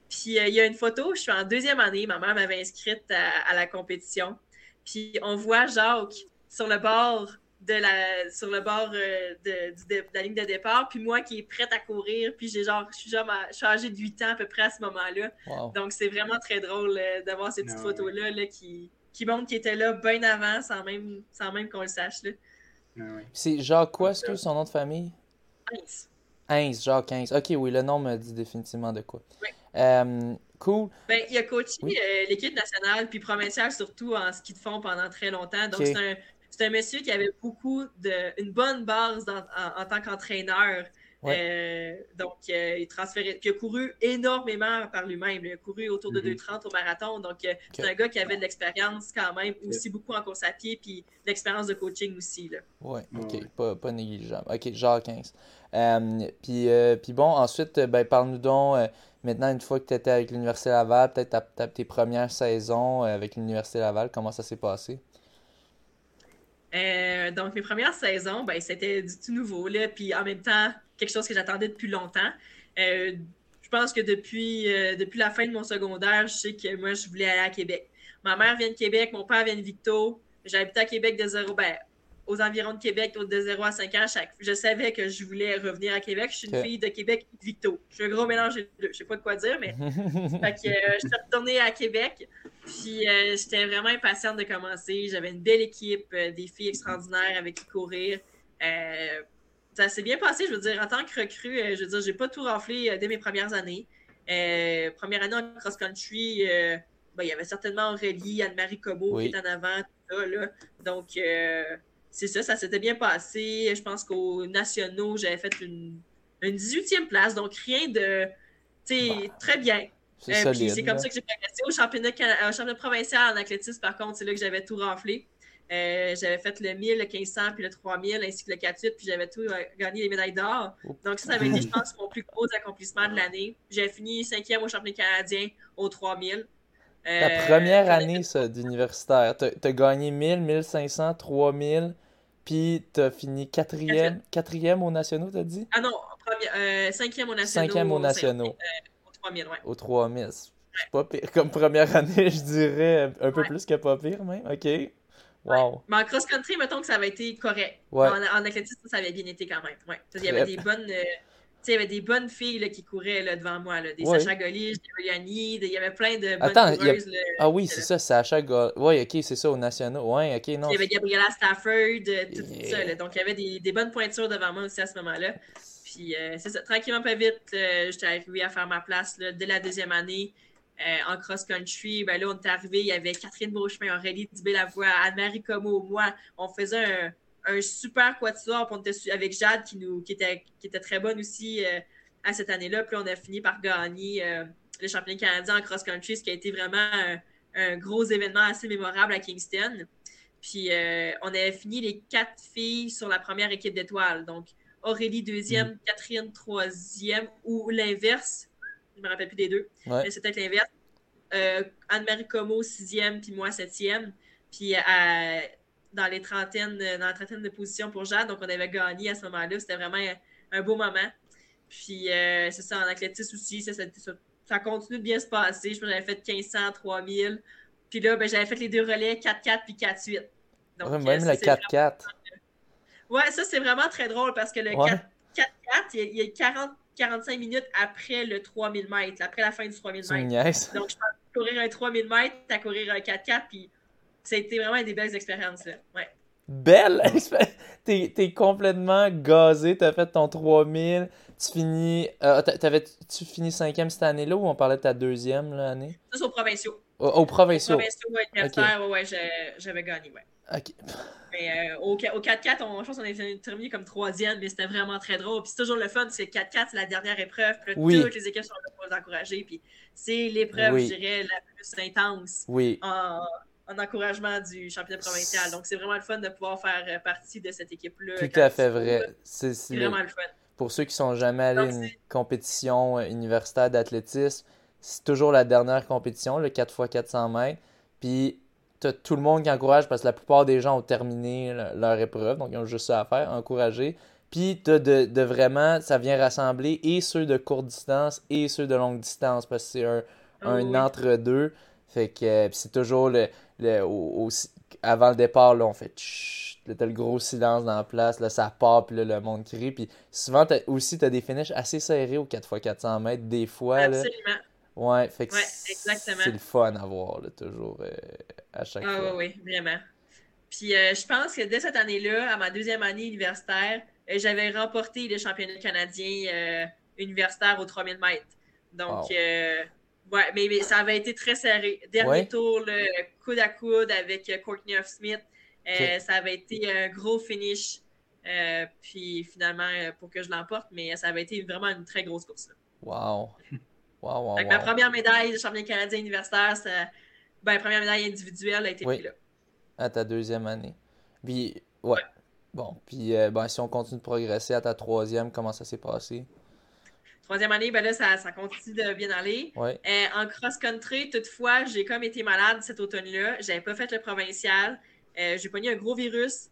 Puis il y a une photo, je suis en deuxième année, ma mère m'avait inscrite à la compétition. Puis on voit Jacques sur le bord de la sur le bord euh, de, la ligne de départ, puis moi qui est prête à courir, puis j'ai genre je suis genre âgée de 8 ans à peu près à ce moment-là. Donc c'est vraiment très drôle euh, d'avoir ces petites ah photos là, là qui, qui montrent qu'il était là bien avant sans même sans même qu'on le sache là. C'est Jacques quoi, est-ce que son nom de famille? Heinz. Heinz, Jacques Heinz. Ok, oui, le nom me dit définitivement de quoi. Euh, cool. Ben, il a coaché euh, l'équipe nationale puis provinciale surtout en ski de fond pendant très longtemps. Donc, c'est un, un, monsieur qui avait beaucoup de, une bonne base en, tant qu'entraîneur. Euh, donc, il transférait, il a couru énormément par lui-même. Il a couru autour de 2,30 mm-hmm. au marathon. Donc, c'est un gars qui avait de l'expérience quand même, aussi beaucoup en course à pied, puis de l'expérience de coaching aussi. Oui, OK. Pas, pas, négligeable. OK, Jacques 15. puis, puis bon, ensuite, ben, parle-nous donc Maintenant, une fois que tu étais avec l'Université Laval, peut-être tes premières saisons euh, avec l'Université Laval, comment ça s'est passé? Euh, donc, mes premières saisons, ben, c'était du tout nouveau, là, puis en même temps, quelque chose que j'attendais depuis longtemps. Euh, je pense que depuis, depuis la fin de mon secondaire, je sais que moi, je voulais aller à Québec. Ma mère vient de Québec, mon père vient de Victo. Habité à Québec de zéro. Ben, aux environs de Québec de 0 à 5 ans. Chaque... Je savais que je voulais revenir à Québec. Je suis une fille de Québec Victo. Je suis un gros mélange de deux. Je sais pas de quoi dire, mais fait que, euh, je suis retournée à Québec. Puis euh, j'étais vraiment impatiente de commencer. J'avais une belle équipe, euh, des filles extraordinaires avec qui courir. ça s'est bien passé, je veux dire, en tant que recrue, je veux dire, j'ai pas tout raflé dès mes premières années. première année en cross-country, ben, il y avait certainement Aurélie, Anne-Marie Cobo qui est en avant, tout ça, là. Donc, c'est ça, ça s'était bien passé. Je pense qu'aux nationaux, j'avais fait une, une 18e place, donc rien de. Tu sais, très bien. C'est Euh, c'est comme ça que j'ai progressé au championnat, au championnat provincial en athlétisme. Par contre, c'est là que j'avais tout raflé. Euh, j'avais fait le 1000, le 1500, puis le 3000, ainsi que le 4-8, puis j'avais tout euh, gagné les médailles d'or. Donc, ça, ça avait été, je pense, mon plus gros accomplissement de l'année. J'ai fini cinquième au championnat canadien au 3000. Ta première année, d'universitaire. T'as t'as gagné 1000, 1500, 3000, puis t'as fini quatrième, quatrième aux nationaux, t'as dit? Ah non, premier- cinquième au national. Cinquième aux nationaux, Au 3000, ouais. aux 3000. C'est pas pire. Comme première année, je dirais un peu Ouais. plus que pas pire, même. OK. Wow. Mais en cross-country, mettons que ça avait été correct. Ouais. En, en athlétisme, ça avait bien été quand même. Ouais. Qu'il y avait des bonnes. euh, il y avait des bonnes filles là, qui couraient là, devant moi. Là. Des Ouais. Sacha Golich, des Riani, il y avait plein de bonnes Attends, a- là. Ah oui, c'est ça, Sacha Gall. Ouais, OK, c'est ça, aux nationaux. Ouais, OK, non. Il y avait Gabriella Stafford, euh, tout, tout Yeah. ça. Donc, il y avait des, des bonnes pointures devant moi aussi à ce moment-là. Puis, euh, c'est ça, tranquillement, pas vite, euh, j'étais arrivée à faire ma place là, dès la deuxième année. euh, en cross-country, ben là, on est arrivé, il y avait Catherine Beauchemin, Aurélie Dubé-Lavoie, Anne-Marie Como, moi. On faisait un, un super quatuor, on était avec Jade qui, nous, qui, était, qui était très bonne aussi euh, à cette année-là. Puis on a fini par gagner euh, le championnat canadien en cross-country, ce qui a été vraiment un, un gros événement assez mémorable à Kingston. Puis euh, on avait fini les quatre filles sur la première équipe d'étoiles. Donc Aurélie deuxième, Catherine troisième, ou l'inverse. Je me rappelle plus des deux. Ouais. Mais c'est peut-être l'inverse. Anne-Marie Como sixième, puis moi septième. Puis à- dans les trentaines, dans la trentaine de positions pour Jade. Donc on avait gagné à ce moment-là. C'était vraiment un, un beau moment. Puis euh, c'est ça, en athlétisme aussi, ça, ça, continue de bien se passer. Je pense que j'avais fait 1500, 3000. Puis là, ben, j'avais fait les deux relais 4-4 puis 4-8. Donc, Ouais, euh, même ça, le c'est 4-4. Ouais, ça, c'est vraiment très drôle parce que le Ouais. 4 4 il y a- il y a 40, 45 minutes après le 3000 mètres, après la fin du 3000 Tu me mètres. Donc, je pense courir un 3000 mètres, à courir un 4-4, puis ça a été vraiment des belles expériences, là. Ouais. Belle! expé- T'es t'es complètement gazé, t'as fait ton 3000, tu finis... euh, t'a- t'avais- tu finis cinquième cette année-là ou on parlait de ta deuxième là, année? Ça, c'est aux provinciaux. Au, au provinciaux. Provinciaux, ouais, j'avais gagné, ouais. Ok. Mais euh, au, au 4-4, on- je pense qu'on a terminé comme troisième, mais c'était vraiment très drôle. Puis c'est toujours le fun, c'est 4-4, c'est la dernière épreuve. Puis là, Oui. toutes les équipes sont là pour vous encourager. Puis c'est l'épreuve, Oui. je dirais, la plus intense Oui. en, en encouragement du championnat provincial. Donc c'est vraiment le fun de pouvoir faire euh, partie de cette équipe-là. Tout à tu fait vrai. là. C'est vraiment le fun. Pour ceux qui sont jamais allés à une compétition euh, universitaire d'athlétisme, c'est toujours la dernière compétition, le 4x400 mètres. Puis t'as tout le monde qui encourage parce que la plupart des gens ont terminé le- leur épreuve, donc ils ont juste ça à faire, encourager. Puis t'as de, de vraiment, ça vient rassembler et ceux de courte distance et ceux de longue distance parce que c'est un, un Oh, oui. entre-deux. Fait que euh, c'est toujours le, le- au- au- avant le départ, là, on fait tchut, là, t'as le gros silence dans la place, là, ça part, puis là, le monde crie. Puis souvent, t'as, aussi, t'as des finishes assez serrés au 4x400 mètres, des fois, là. Absolument. Ouais, fait que Ouais, c'est exactement. c'est le fun à voir, là, toujours, euh, à chaque Ah fois. oui, oui, vraiment. Puis euh, je pense que dès cette année-là, à ma deuxième année universitaire, euh, j'avais remporté le championnat canadien universitaire aux 3000 mètres. Donc, Wow. Euh, ouais, mais, mais ça avait été très serré. Dernier Ouais. tour, le coude à coude avec euh, Courtney Huff-Smith. Euh, Ok. Ça avait été un gros finish. euh, puis finalement, euh, pour que je l'emporte, mais ça avait été vraiment une très grosse course. là. Wow. Wow, wow, ma première médaille de championnat canadien universitaire, ça, ben, première médaille individuelle a été Oui. prise là. À ta deuxième année. Puis, ouais. Bon, puis, euh, ben, si on continue de progresser à ta troisième, comment ça s'est passé? Troisième année, ben là, ça, ça continue de bien aller. Ouais. Euh, en cross-country, toutefois, j'ai comme été malade cet automne-là. J'avais pas fait le provincial. Euh, j'ai pogné un gros virus.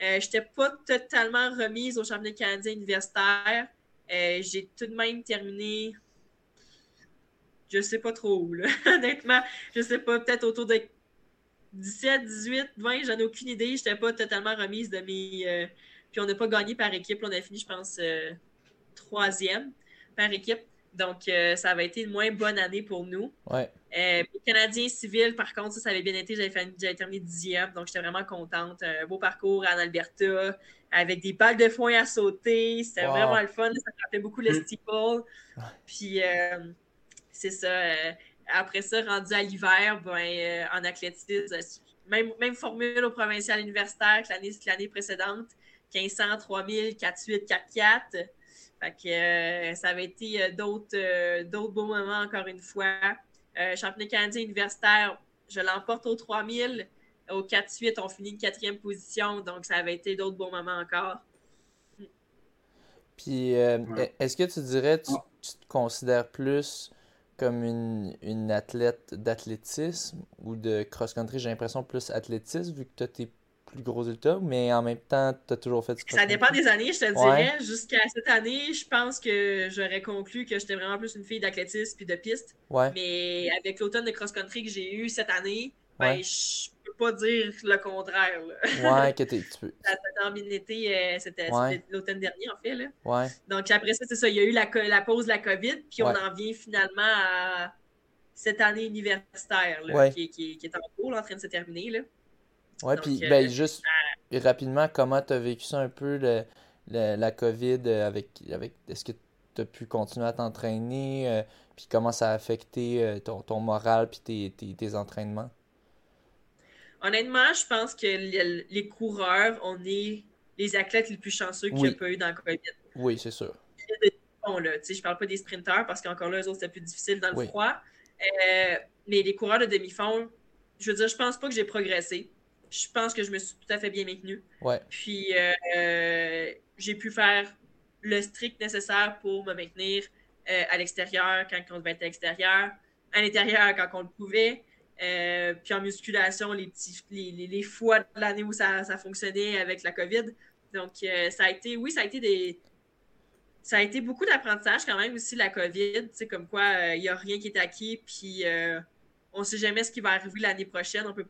Euh, j'étais pas totalement remise au championnat canadien universitaire. Euh, j'ai tout de même terminé. Je sais pas trop où, là. Honnêtement, je sais pas, peut-être autour de 17, 18, 20, j'en ai aucune idée. J'étais pas totalement remise de mes. Puis on n'a pas gagné par équipe. On a fini, je pense, troisième par équipe. Donc, euh, ça avait été une moins bonne année pour nous. Ouais. Euh, les Canadiens civils, par contre, ça, ça avait bien été. J'avais, terminé dixième, donc j'étais vraiment contente. Un beau parcours en Alberta, avec des balles de foin à sauter. C'était Wow. vraiment le fun. Ça me rappelait beaucoup le Mm. steeple. Puis, euh, c'est ça. euh, après ça, rendu à l'hiver, ben, en athlétisme, même, même formule au provincial universitaire que l'année précédente. 1500, 3000, 48, 44. Fait que ça avait été d'autres d'autres beaux moments, encore une fois. championnat canadien universitaire, je l'emporte au 3000. Au 4-8, on finit une quatrième position, donc ça avait été d'autres bons moments encore. Puis, euh, est-ce que tu dirais, tu, tu, te considères plus comme une, une athlète d'athlétisme ou de cross-country? J'ai l'impression plus athlétisme, vu que tu as tes plus gros résultats, mais en même temps, tu as toujours fait du Ça dépend des années, je te dirais. Jusqu'à cette année, je pense que j'aurais conclu que j'étais vraiment plus une fille d'athlétisme puis de piste. Mais avec l'automne de cross-country que j'ai eu cette année, ben, je peux pas dire le contraire. Ouais, que tu peux. La, c'était l'automne dernier, en fait. Là. Ouais. Donc, après ça, c'est ça. Il y a eu la, la pause de la COVID, puis on en vient finalement à cette année universitaire là, qui, qui, qui, est en cours, en train de se terminer. Là. Ouais, puis ben, euh, juste rapidement, comment tu as vécu ça un peu, le, la COVID, euh, avec, avec est-ce que tu as pu continuer à t'entraîner, euh, puis comment ça a affecté ton, ton moral puis tes, tes entraînements? Honnêtement, je pense que les, coureurs, on est les athlètes les plus chanceux qu'il n'y a pas eu dans le COVID. Oui, c'est sûr. Bon, là, je parle pas des sprinteurs parce qu'encore là, eux autres, c'était plus difficile dans le froid. Euh, mais les coureurs de demi-fond, je veux dire, je pense pas que j'ai progressé. Je pense que je me suis tout à fait bien maintenu. Ouais. Puis, euh, j'ai pu faire le strict nécessaire pour me maintenir euh, à l'extérieur quand on devait être à l'extérieur, à l'intérieur quand on le pouvait. Euh, puis en musculation, les, petits, les, les, fois de l'année où ça, ça, fonctionnait avec la COVID. Donc, euh, ça a été, oui, ça a été des. Ça a été beaucoup d'apprentissage quand même aussi, la COVID. Tu sais, comme quoi, euh, il n'y a rien qui est acquis, puis on ne sait jamais ce qui va arriver l'année prochaine. On peut.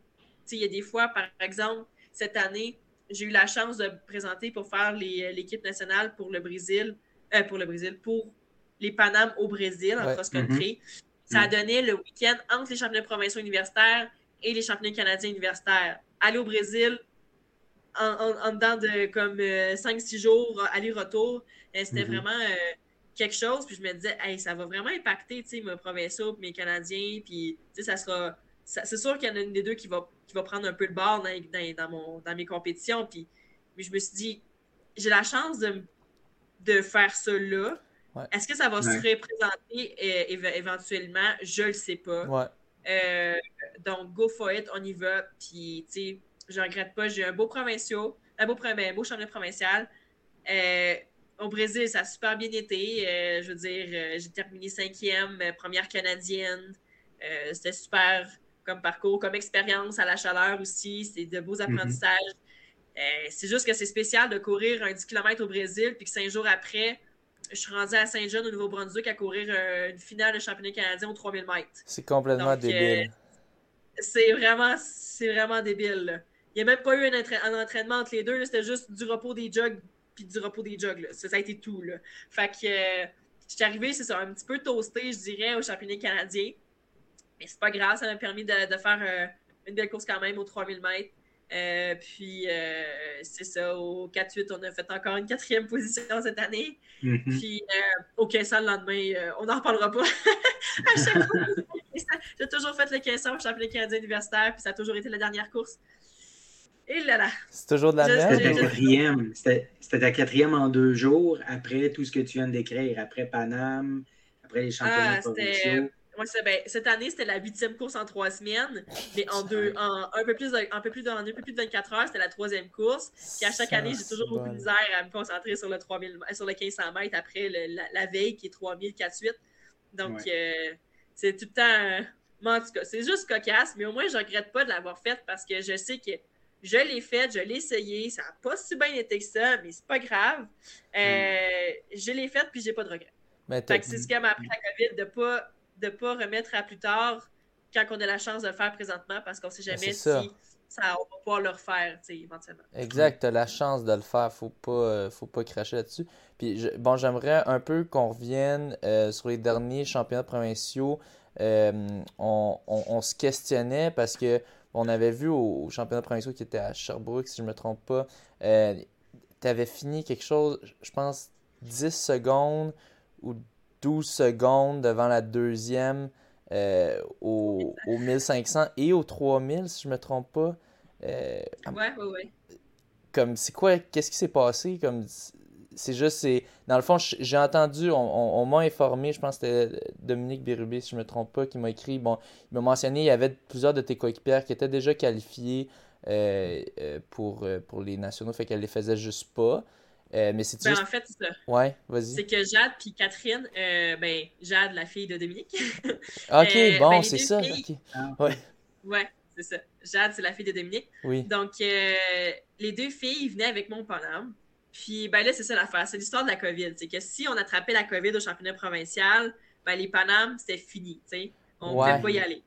Il y a des fois, par exemple, cette année, j'ai eu la chance de présenter pour faire l'équipe nationale pour le Brésil, pour le Brésil, pour les Panames au Brésil en cross-country. Mm-hmm. Ça a mm. donné le week-end entre les championnats provinciaux universitaires et les championnats canadiens universitaires. Aller au Brésil en, dedans de comme 5-6 euh, jours, aller-retour, euh, c'était mm-hmm. vraiment euh, quelque chose. Puis je me disais, hey, ça va vraiment impacter mes provinciaux mes Canadiens. Puis ça sera. C'est sûr qu'il y en a une des deux qui va, qui va prendre un peu le bord dans, dans, mon, dans mes compétitions. Puis mais je me suis dit, j'ai la chance de, de faire ça là. Est-ce que ça va se représenter euh, éventuellement? Je le sais pas. Euh, donc, go for it, on y va. Puis, tu sais, je regrette pas. J'ai un beau provincial, un beau, un beau championnat provincial. Euh, au Brésil, ça a super bien été. je veux dire, j'ai terminé cinquième, première canadienne. C'était super comme parcours, comme expérience à la chaleur aussi. C'est de beaux mm-hmm. apprentissages. c'est juste que c'est spécial de courir un 10 km au Brésil, puis que cinq jours après, je suis rendue à Saint-Jean, au Nouveau-Brunswick, à courir euh, une finale de championnat canadien aux 3000 mètres. C'est complètement débile. Euh, c'est vraiment, vraiment débile. Il n'y a même pas eu un, entraînement entre les deux. C'était juste du repos des jogs puis du repos des jogs. Ça, a été tout. Là. Fait que euh, je suis arrivée, c'est ça, un petit peu toasté, je dirais, au championnat canadien. Mais c'est pas grave, ça m'a permis de, faire une belle course quand même aux 3000 mètres. Euh, puis, euh, c'est ça, au 4-8, on a fait encore une quatrième position cette année. Mm-hmm. Puis, euh, au 15 le lendemain, on n'en reparlera pas. à chaque fois, j'ai toujours fait le 15 au championnat canadien universitaire, puis ça a toujours été la dernière course. Et là là. C'est toujours de la merde. C'était ta quatrième en deux jours, après tout ce que tu viens de décrire, après Paname, après les championnats ah, provinciaux. Ben, cette année, c'était la huitième course en trois semaines, mais en deux, en un peu plus de, un peu plus de, un peu plus de 24 heures, c'était la troisième course. Puis à chaque année, j'ai toujours beaucoup de misère à me concentrer sur le 3000, sur le 1500 mètres après la, veille qui est 3000, 48. Donc, euh, c'est tout le temps. en tout cas, c'est juste cocasse, mais au moins, je regrette pas de l'avoir faite parce que je sais que je l'ai faite, je l'ai essayé, ça n'a pas si bien été que ça, mais c'est pas grave. Euh, je l'ai faite, puis j'ai pas de regrets. c'est ce qui m'a appris la COVID de pas de ne pas remettre à plus tard quand on a la chance de le faire présentement parce qu'on ne sait ben, jamais si ça. on va pouvoir le refaire éventuellement. Exact, tu as la chance de le faire, faut pas, euh, faut pas cracher là-dessus. Puis bon, j'aimerais un peu qu'on revienne euh, sur les derniers championnats provinciaux. Euh, on, se questionnait parce que on avait vu au, championnat provinciaux qui était à Sherbrooke, si je ne me trompe pas, tu avais fini quelque chose, je pense, 10 secondes ou 12 secondes devant la deuxième euh, au, au 1500 et au 3000, si je me trompe pas. Euh, Ouais, ouais, ouais. comme c'est quoi qu'est-ce qui s'est passé? Comme c'est juste c'est dans le fond j'ai entendu on, on- on m'a informé je pense que c'était Dominique Bérubé si je me trompe pas qui m'a écrit bon il m'a mentionné il y avait plusieurs de tes coéquipières qui étaient déjà qualifiées euh, euh, pour euh, pour les nationaux fait qu'elle les faisait juste pas Euh, mais c'est Ben, juste en fait, c'est ça. ouais vas-y C'est que Jade puis Catherine, euh, ben, Jade, la fille de Dominique. ok euh, bon ben, c'est ça filles- ouais ouais, c'est ça. Jade, c'est la fille de Dominique. oui Donc, euh, les deux filles venaient avec mon Paname. Puis, ben là, c'est ça l'affaire. C'est l'histoire de la COVID. C'est que si on attrapait la COVID au championnat provincial, ben les Panames, c'était fini. tu sais. On ne Ouais. pouvait pas y aller.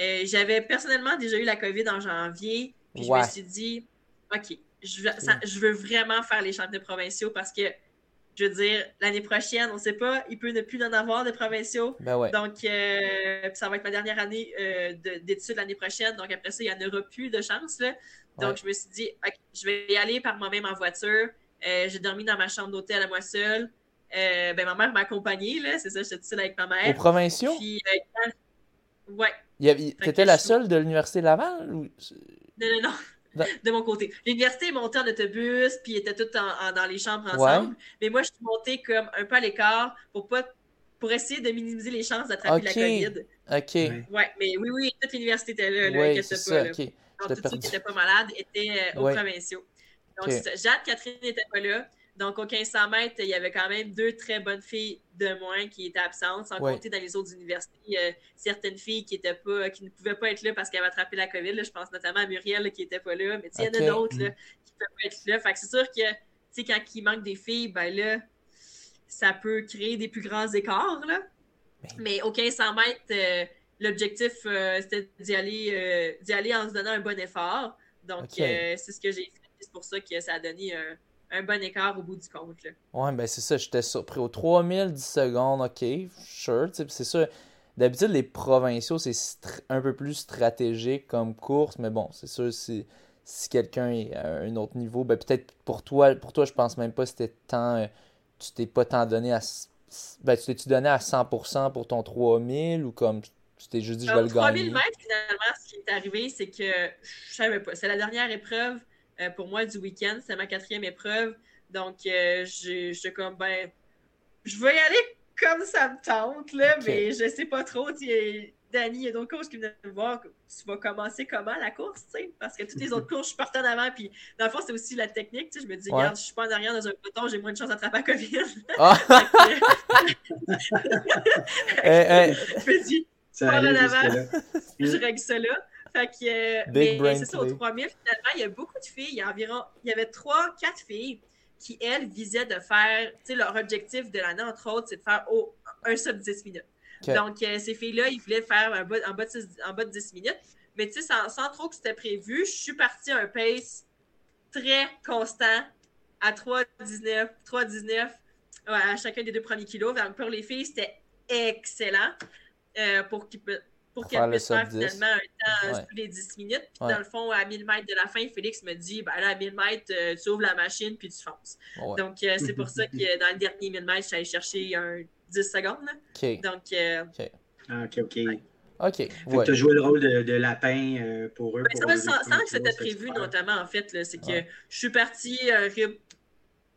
Euh, J'avais personnellement déjà eu la COVID en janvier. Puis, je me suis dit, OK, je veux, ça- je veux vraiment faire les championnats provinciaux parce que, je veux dire, l'année prochaine, on ne sait pas, il peut ne plus en avoir de provinciaux. ben ouais Donc, euh, ça va être ma dernière année euh, de- d'études l'année prochaine. Donc, après ça, il n'y en aura plus de chance. Là. Donc, Ouais. je me suis dit, OK, je vais y aller par moi-même en voiture. Euh, j'ai dormi dans ma chambre d'hôtel à moi seule. Ben, ma mère m'a accompagnée, là. C'est ça, j'étais seule avec ma aux mère. provinciaux? Puis, ouais, t'étais la seule de l'université Laval ou- non, non, non. Da- De mon côté. L'université est montée en autobus, puis était toutes en- en- dans les chambres ensemble. Mais moi, je suis montée comme un peu à l'écart pour pas pour essayer de minimiser les chances d'attraper la COVID. ok Ouais. Ouais, mais oui, oui, toute l'université était là, là, ouais c'est pas. là. Donc, tous ceux qui n'étaient pas malades étaient euh, aux Ouais. provinciaux. Donc, Ok. c'est ça. Jade, Catherine n'était pas là. Donc, au 1500 mètres, il y avait quand même deux très bonnes filles de moins qui étaient absentes, sans Ouais. compter dans les autres universités, euh, certaines filles qui étaient pas, qui ne pouvaient pas être là parce qu'elles avaient attrapé la COVID. là. Je pense notamment à Muriel là, qui n'était pas là. Mais il y en a d'autres là, qui ne peuvent pas être là. Fait que c'est sûr que, tu sais, quand il manque des filles, ben là, ça peut créer des plus grands écarts, là. Ben. Mais au 1500 mètres, euh, l'objectif, euh, c'était d'y aller, euh, d'y aller en se donnant un bon effort. Donc, c'est ce que j'ai fait. C'est pour ça que ça a donné un, un bon écart au bout du compte. Là. Ouais, ben c'est ça, j'étais surpris. Au 3010 secondes, ok, sure, c'est ça. D'habitude, les provinciaux, c'est un peu plus stratégique comme course, mais bon, c'est sûr, si, si quelqu'un est à un autre niveau, ben peut-être pour toi, pour toi, je pense même pas que c'était tant. euh, tu t'es pas tant donné à. Ben, tu t'es-tu donné à 100% pour ton 3000 ou comme tu t'es juste dit, je vais le 3000 gagner? mètres, finalement, ce qui est arrivé, c'est que je savais pas. C'est la dernière épreuve euh, pour moi du week-end. C'est ma quatrième épreuve. Donc, euh, j'étais comme, ben, je vais y aller comme ça me tente, là, mais je sais pas trop. Danny, il y a d'autres coachs qui venaient me voir. Tu vas commencer comment la course, tu sais? Parce que toutes les autres courses, je partais en avant. Puis, dans le fond, c'est aussi la technique. Tu sais, je me dis, Ouais. regarde, je suis pas en arrière dans un bouton, j'ai moins de chance d'attraper la COVID. Ah! Que, Eh, eh, je me dis, Ça Par allait en avant. je règle ça là. Fait que, euh, Big mais, c'est ça, au play. 3000, finalement, il y a beaucoup de filles. Il y a environ, il y avait trois, quatre filles qui, elles, visaient de faire, tu sais, leur objectif de l'année, entre autres, c'est de faire un sub 10 minutes. Donc, euh, ces filles-là, ils voulaient faire un bas, en, bas de, six- en bas de 10 minutes. Mais tu sais, sans, sans trop que c'était prévu, je suis partie à un pace très constant à 3,19, 3,19 ouais, à chacun des deux premiers kilos. Donc, pour les filles, c'était excellent euh, pour qu'ils pour Pour qu'elles faire le puissent faire sub 10. finalement un temps euh, Ouais. tous les 10 minutes. Puis Ouais. dans le fond, à 1000 mètres de la fin, Félix me dit ben là, à 1000 mètres, euh, tu ouvres la machine puis tu fonces. ouais. Donc, euh, c'est pour ça que dans le dernier 1000 mètres, je suis allée chercher un 10 secondes. là. Ok, Donc, euh, Ah, ok, ok. ok, Fait que joué le rôle de, de lapin euh, pour eux. Ben, pour ça, eux sans, que c'était prévu, notamment, en fait, c'est que Ouais. je suis partie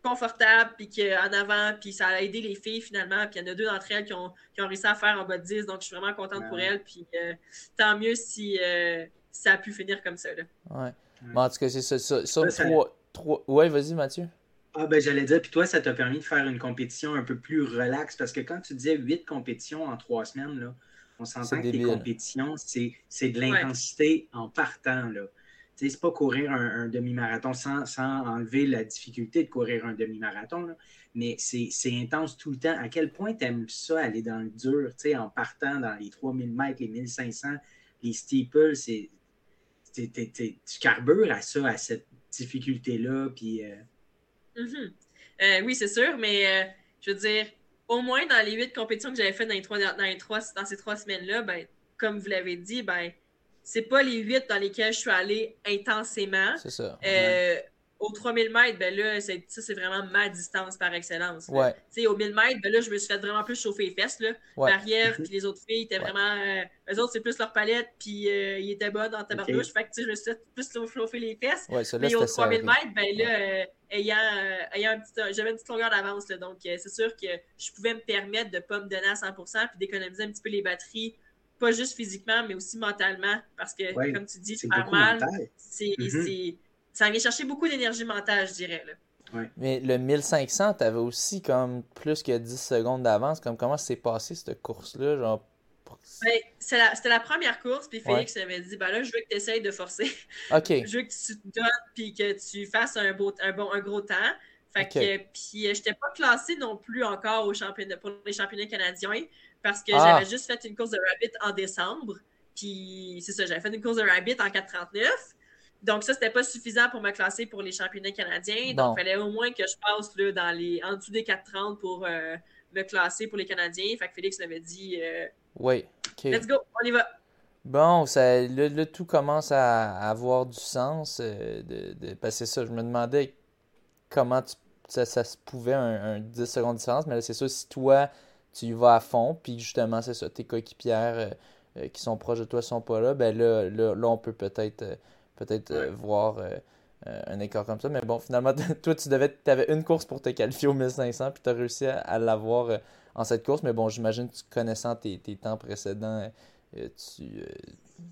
confortable, puis qu'en avant, puis ça a aidé les filles finalement, puis il y en a deux d'entre elles qui ont, qui ont réussi à faire en bas de 10, donc je suis vraiment contente pour elles, puis euh, tant mieux si euh, ça a pu finir comme ça. Là. Ouais. En tout cas, c'est ça. ça, sur Ça, ça- trois, trois... Ouais, vas-y, Mathieu. Ah ben j'allais dire, puis toi, ça t'a permis de faire une compétition un peu plus relaxe, parce que quand tu disais huit compétitions en trois semaines, là, on s'entend que débile. compétitions, c'est c'est de l'intensité en partant. là. C'est pas courir un, demi-marathon sans, sans enlever la difficulté de courir un demi-marathon, mais c'est intense tout le temps. À quel point tu aimes ça, aller dans le dur, en partant dans les 3000 mètres, les 1500, les steeples, Tu carbures à ça, à cette difficulté-là, euh, Mhm. Euh, oui, c'est sûr, mais euh, je veux dire, au moins dans les huit compétitions que j'avais faites dans, les trois, dans, les trois, dans ces trois semaines-là, ben, comme vous l'avez dit, ben, c'est pas les huit dans lesquelles je suis allée intensément. C'est ça. Euh, au 3000 mètres, ben là, ça, c'est vraiment ma distance par excellence. Ouais. Tu sais, au 1000 mètres, ben là, je me suis fait vraiment plus chauffer les fesses. Là. Ouais. Marie-Ève, puis les autres filles étaient vraiment. Euh, eux autres, c'est plus leur palette, puis euh, ils étaient bons dans tabarnouche. Fait que, tu sais, je me suis fait plus chauffer les fesses. Ouais, ça, là, Mais au c'était 3000 serré. mètres, ben là, euh, ayant, euh, ayant un petit, j'avais une petite longueur d'avance. là. Donc, euh, c'est sûr que je pouvais me permettre de ne pas me donner à 100% puis d'économiser un petit peu les batteries, pas juste physiquement, mais aussi mentalement. Parce que, Ouais, comme tu dis, C'est faire mal, c'est, c'est- ça vient chercher beaucoup d'énergie mentale, je dirais. Là. Mais le 1500, t'avais aussi comme plus que 10 secondes d'avance. Comme comment s'est passé cette course-là? Genre, Ben, c'est la- c'était la première course, puis Ouais. Félix m'avait dit ben là, je veux que tu essayes de forcer. Ok. je veux que tu te donnes, puis que tu fasses un, beau, un, bon, un gros temps. Fait Ok. que, puis euh, j'étais pas classée non plus encore au championnat, pour les championnats canadiens, parce que Ah. j'avais juste fait une course de rabbit en décembre. Puis c'est ça, j'avais fait une course de rabbit en 4,39. Donc ça, c'était pas suffisant pour me classer pour les championnats canadiens. Donc il fallait au moins que je passe là, dans les, en dessous des 4,30 pour euh, me classer pour les Canadiens. Fait que Félix m'avait dit euh, Oui. Ok. Let's go, on y va. Bon, ça, là, là, tout commence à, à avoir du sens. euh, de, de, parce que c'est ça, je me demandais comment tu- ça, ça se pouvait un, un 10 secondes de différence. Mais là, c'est ça, si toi, tu y vas à fond, puis justement, c'est ça, tes coéquipières euh, euh, qui sont proches de toi sont pas là, ben là, là, là, on peut peut-être euh, peut-être Ouais. voir un écart comme ça. Mais bon, finalement, toi, tu devais, avais une course pour te qualifier au 1500, puis tu as réussi à, à l'avoir en cette course. Mais bon, j'imagine, tu connaissant tes, tes temps précédents, tu,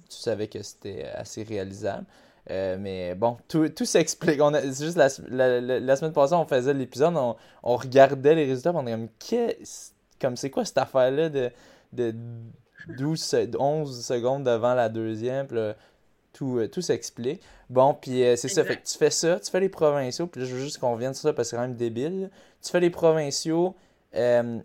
tu savais que c'était assez réalisable. Euh, mais bon, tout, tout s'explique. On a- C'est juste la, la, la- semaine passée, on faisait l'épisode, on, on regardait les résultats, on était comme, qu'est-ce- comme c'est quoi cette affaire-là de, de 12, se- 11 secondes devant la deuxième, puis là, tout, euh, tout s'explique. Bon, puis euh, c'est ça, Exact. fait que tu fais ça, tu fais les provinciaux, puis là, je veux juste qu'on revienne sur ça parce que c'est quand même débile. Tu fais les provinciaux, euh,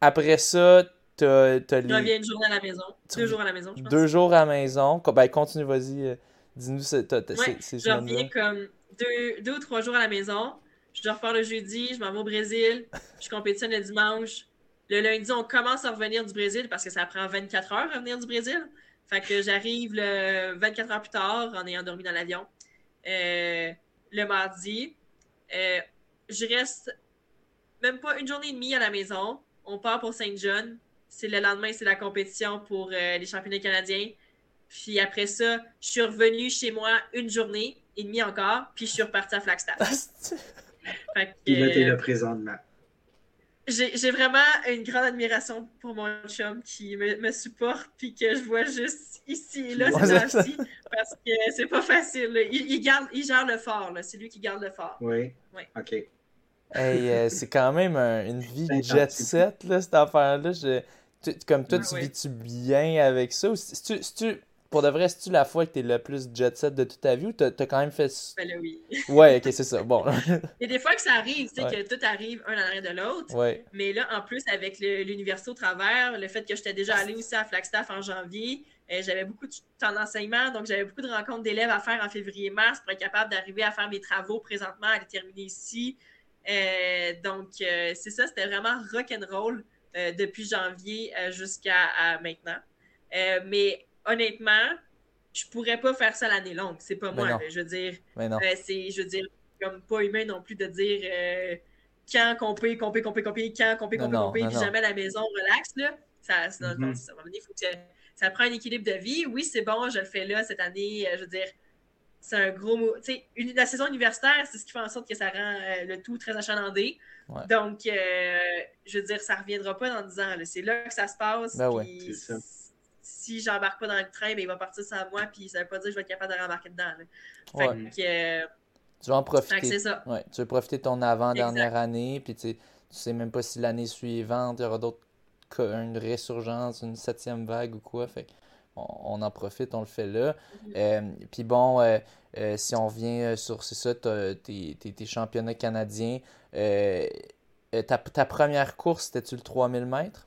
après ça, t'as, Je les reviens une journée à la maison. Tu Deux jours à la maison, je pense. deux jours à la maison. Ben, continue, vas-y. Dis-nous ce- t'as- t'as- Ouais, Je reviens comme deux, deux ou trois jours à la maison. Je dois repars le jeudi, je m'en vais au Brésil. Je compétitionne le dimanche. Le lundi, on commence à revenir du Brésil parce que ça prend 24 heures à revenir du Brésil. Fait que j'arrive le 24 heures plus tard en ayant dormi dans l'avion. Euh, le mardi, euh, je reste même pas une journée et demie à la maison. On part pour Saint-John. C'est le lendemain, c'est la compétition pour euh, les championnats canadiens. Puis après ça, je suis revenue chez moi une journée et demie encore, puis je suis repartie à Flagstaff. Fait que, Puis là, t'es euh, là présentement. J'ai j'ai vraiment une grande admiration pour mon chum qui me, me supporte, puis que je vois juste ici et là, Ouais, c'est temps-ci, parce que c'est pas facile. Il, il garde, il gère le fort, là. c'est lui qui garde le fort. Oui. Ouais. OK. Hey, euh, c'est quand même un- une vie jet set, là, cette affaire-là. Je- tu- comme toi, Ouais, tu ouais. vis-tu bien avec ça? Ou si tu- si tu- pour de vrai, c'est-tu la fois que t'es le plus jet set de toute ta vie ou t'as t'as quand même fait... Ben là, oui. Ouais, ok, c'est ça. Bon. Il y a des fois que ça arrive, tu sais, Ouais. que tout arrive un en arrière de l'autre. ouais. Mais là, en plus, avec l'université au travers, le fait que j'étais déjà allée aussi à Flagstaff en janvier, euh, j'avais beaucoup de temps d'enseignement, donc j'avais beaucoup de rencontres d'élèves à faire en février-mars pour être capable d'arriver à faire mes travaux présentement, à les terminer ici. Euh, donc, euh, c'est ça, c'était vraiment rock'n'roll depuis janvier jusqu'à maintenant. Mais honnêtement, je pourrais pas faire ça l'année longue. C'est pas Ben moi. non. je veux dire, non. euh, c'est, je veux dire, comme pas humain non plus de dire euh, quand qu'on peut, qu'on peut, qu'on peut, qu'on peut, quand qu'on peut, qu'on peut, qu'on peut, puis jamais à la maison, relax, là. Ça, ça, non, Mhm. ça, il faut que ça prend un équilibre de vie. Oui, c'est bon, je le fais là cette année. euh, je veux dire, c'est un gros mot. Tu sais, la saison universitaire, c'est ce qui fait en sorte que ça rend euh, le tout très achalandé. Ouais. Donc, euh, je veux dire, ça reviendra pas dans 10 ans. là. C'est là que ça se passe. Ben ouais. C'est ça. Si j'embarque pas dans le train, ben, il va partir sans moi, puis ça veut pas dire que je vais être capable de rembarquer dedans. là. Fait Ouais. que, euh, Tu vas en fait que profiter. ça. Ouais, tu veux profiter de ton avant-dernière année, puis tu sais, même pas si l'année suivante, il y aura d'autres cas, une résurgence, une septième vague ou quoi. Fait on, on en profite, on le fait là. Euh, puis bon, euh, euh, si on revient sur, ça, tes, championnats canadiens, ta, ta première course, c'était-tu le 3000 mètres?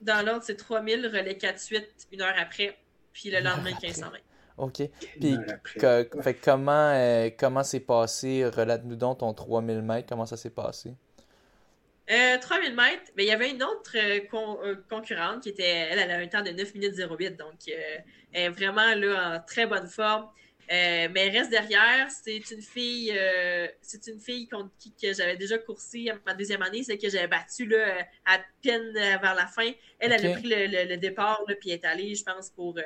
Dans l'ordre, c'est 3000, relais 4-8, une heure après, puis le lendemain, après. 1500 mètres. OK. Une Puis, que- fait comment, euh, comment c'est passé? Relate-nous donc ton 3000 mètres, comment ça s'est passé? Euh, 3000 mètres, mais il y avait une autre euh, con- euh, concurrente qui était, elle, elle a un temps de 9 minutes 08, donc euh, elle est vraiment là en très bonne forme. Euh, mais reste derrière, c'est une fille, euh, c'est une fille contre qui que j'avais déjà coursé ma deuxième année, c'est que j'avais battu là, à peine vers la fin. Elle, elle a pris le, départ, là, puis est allée, je pense, pour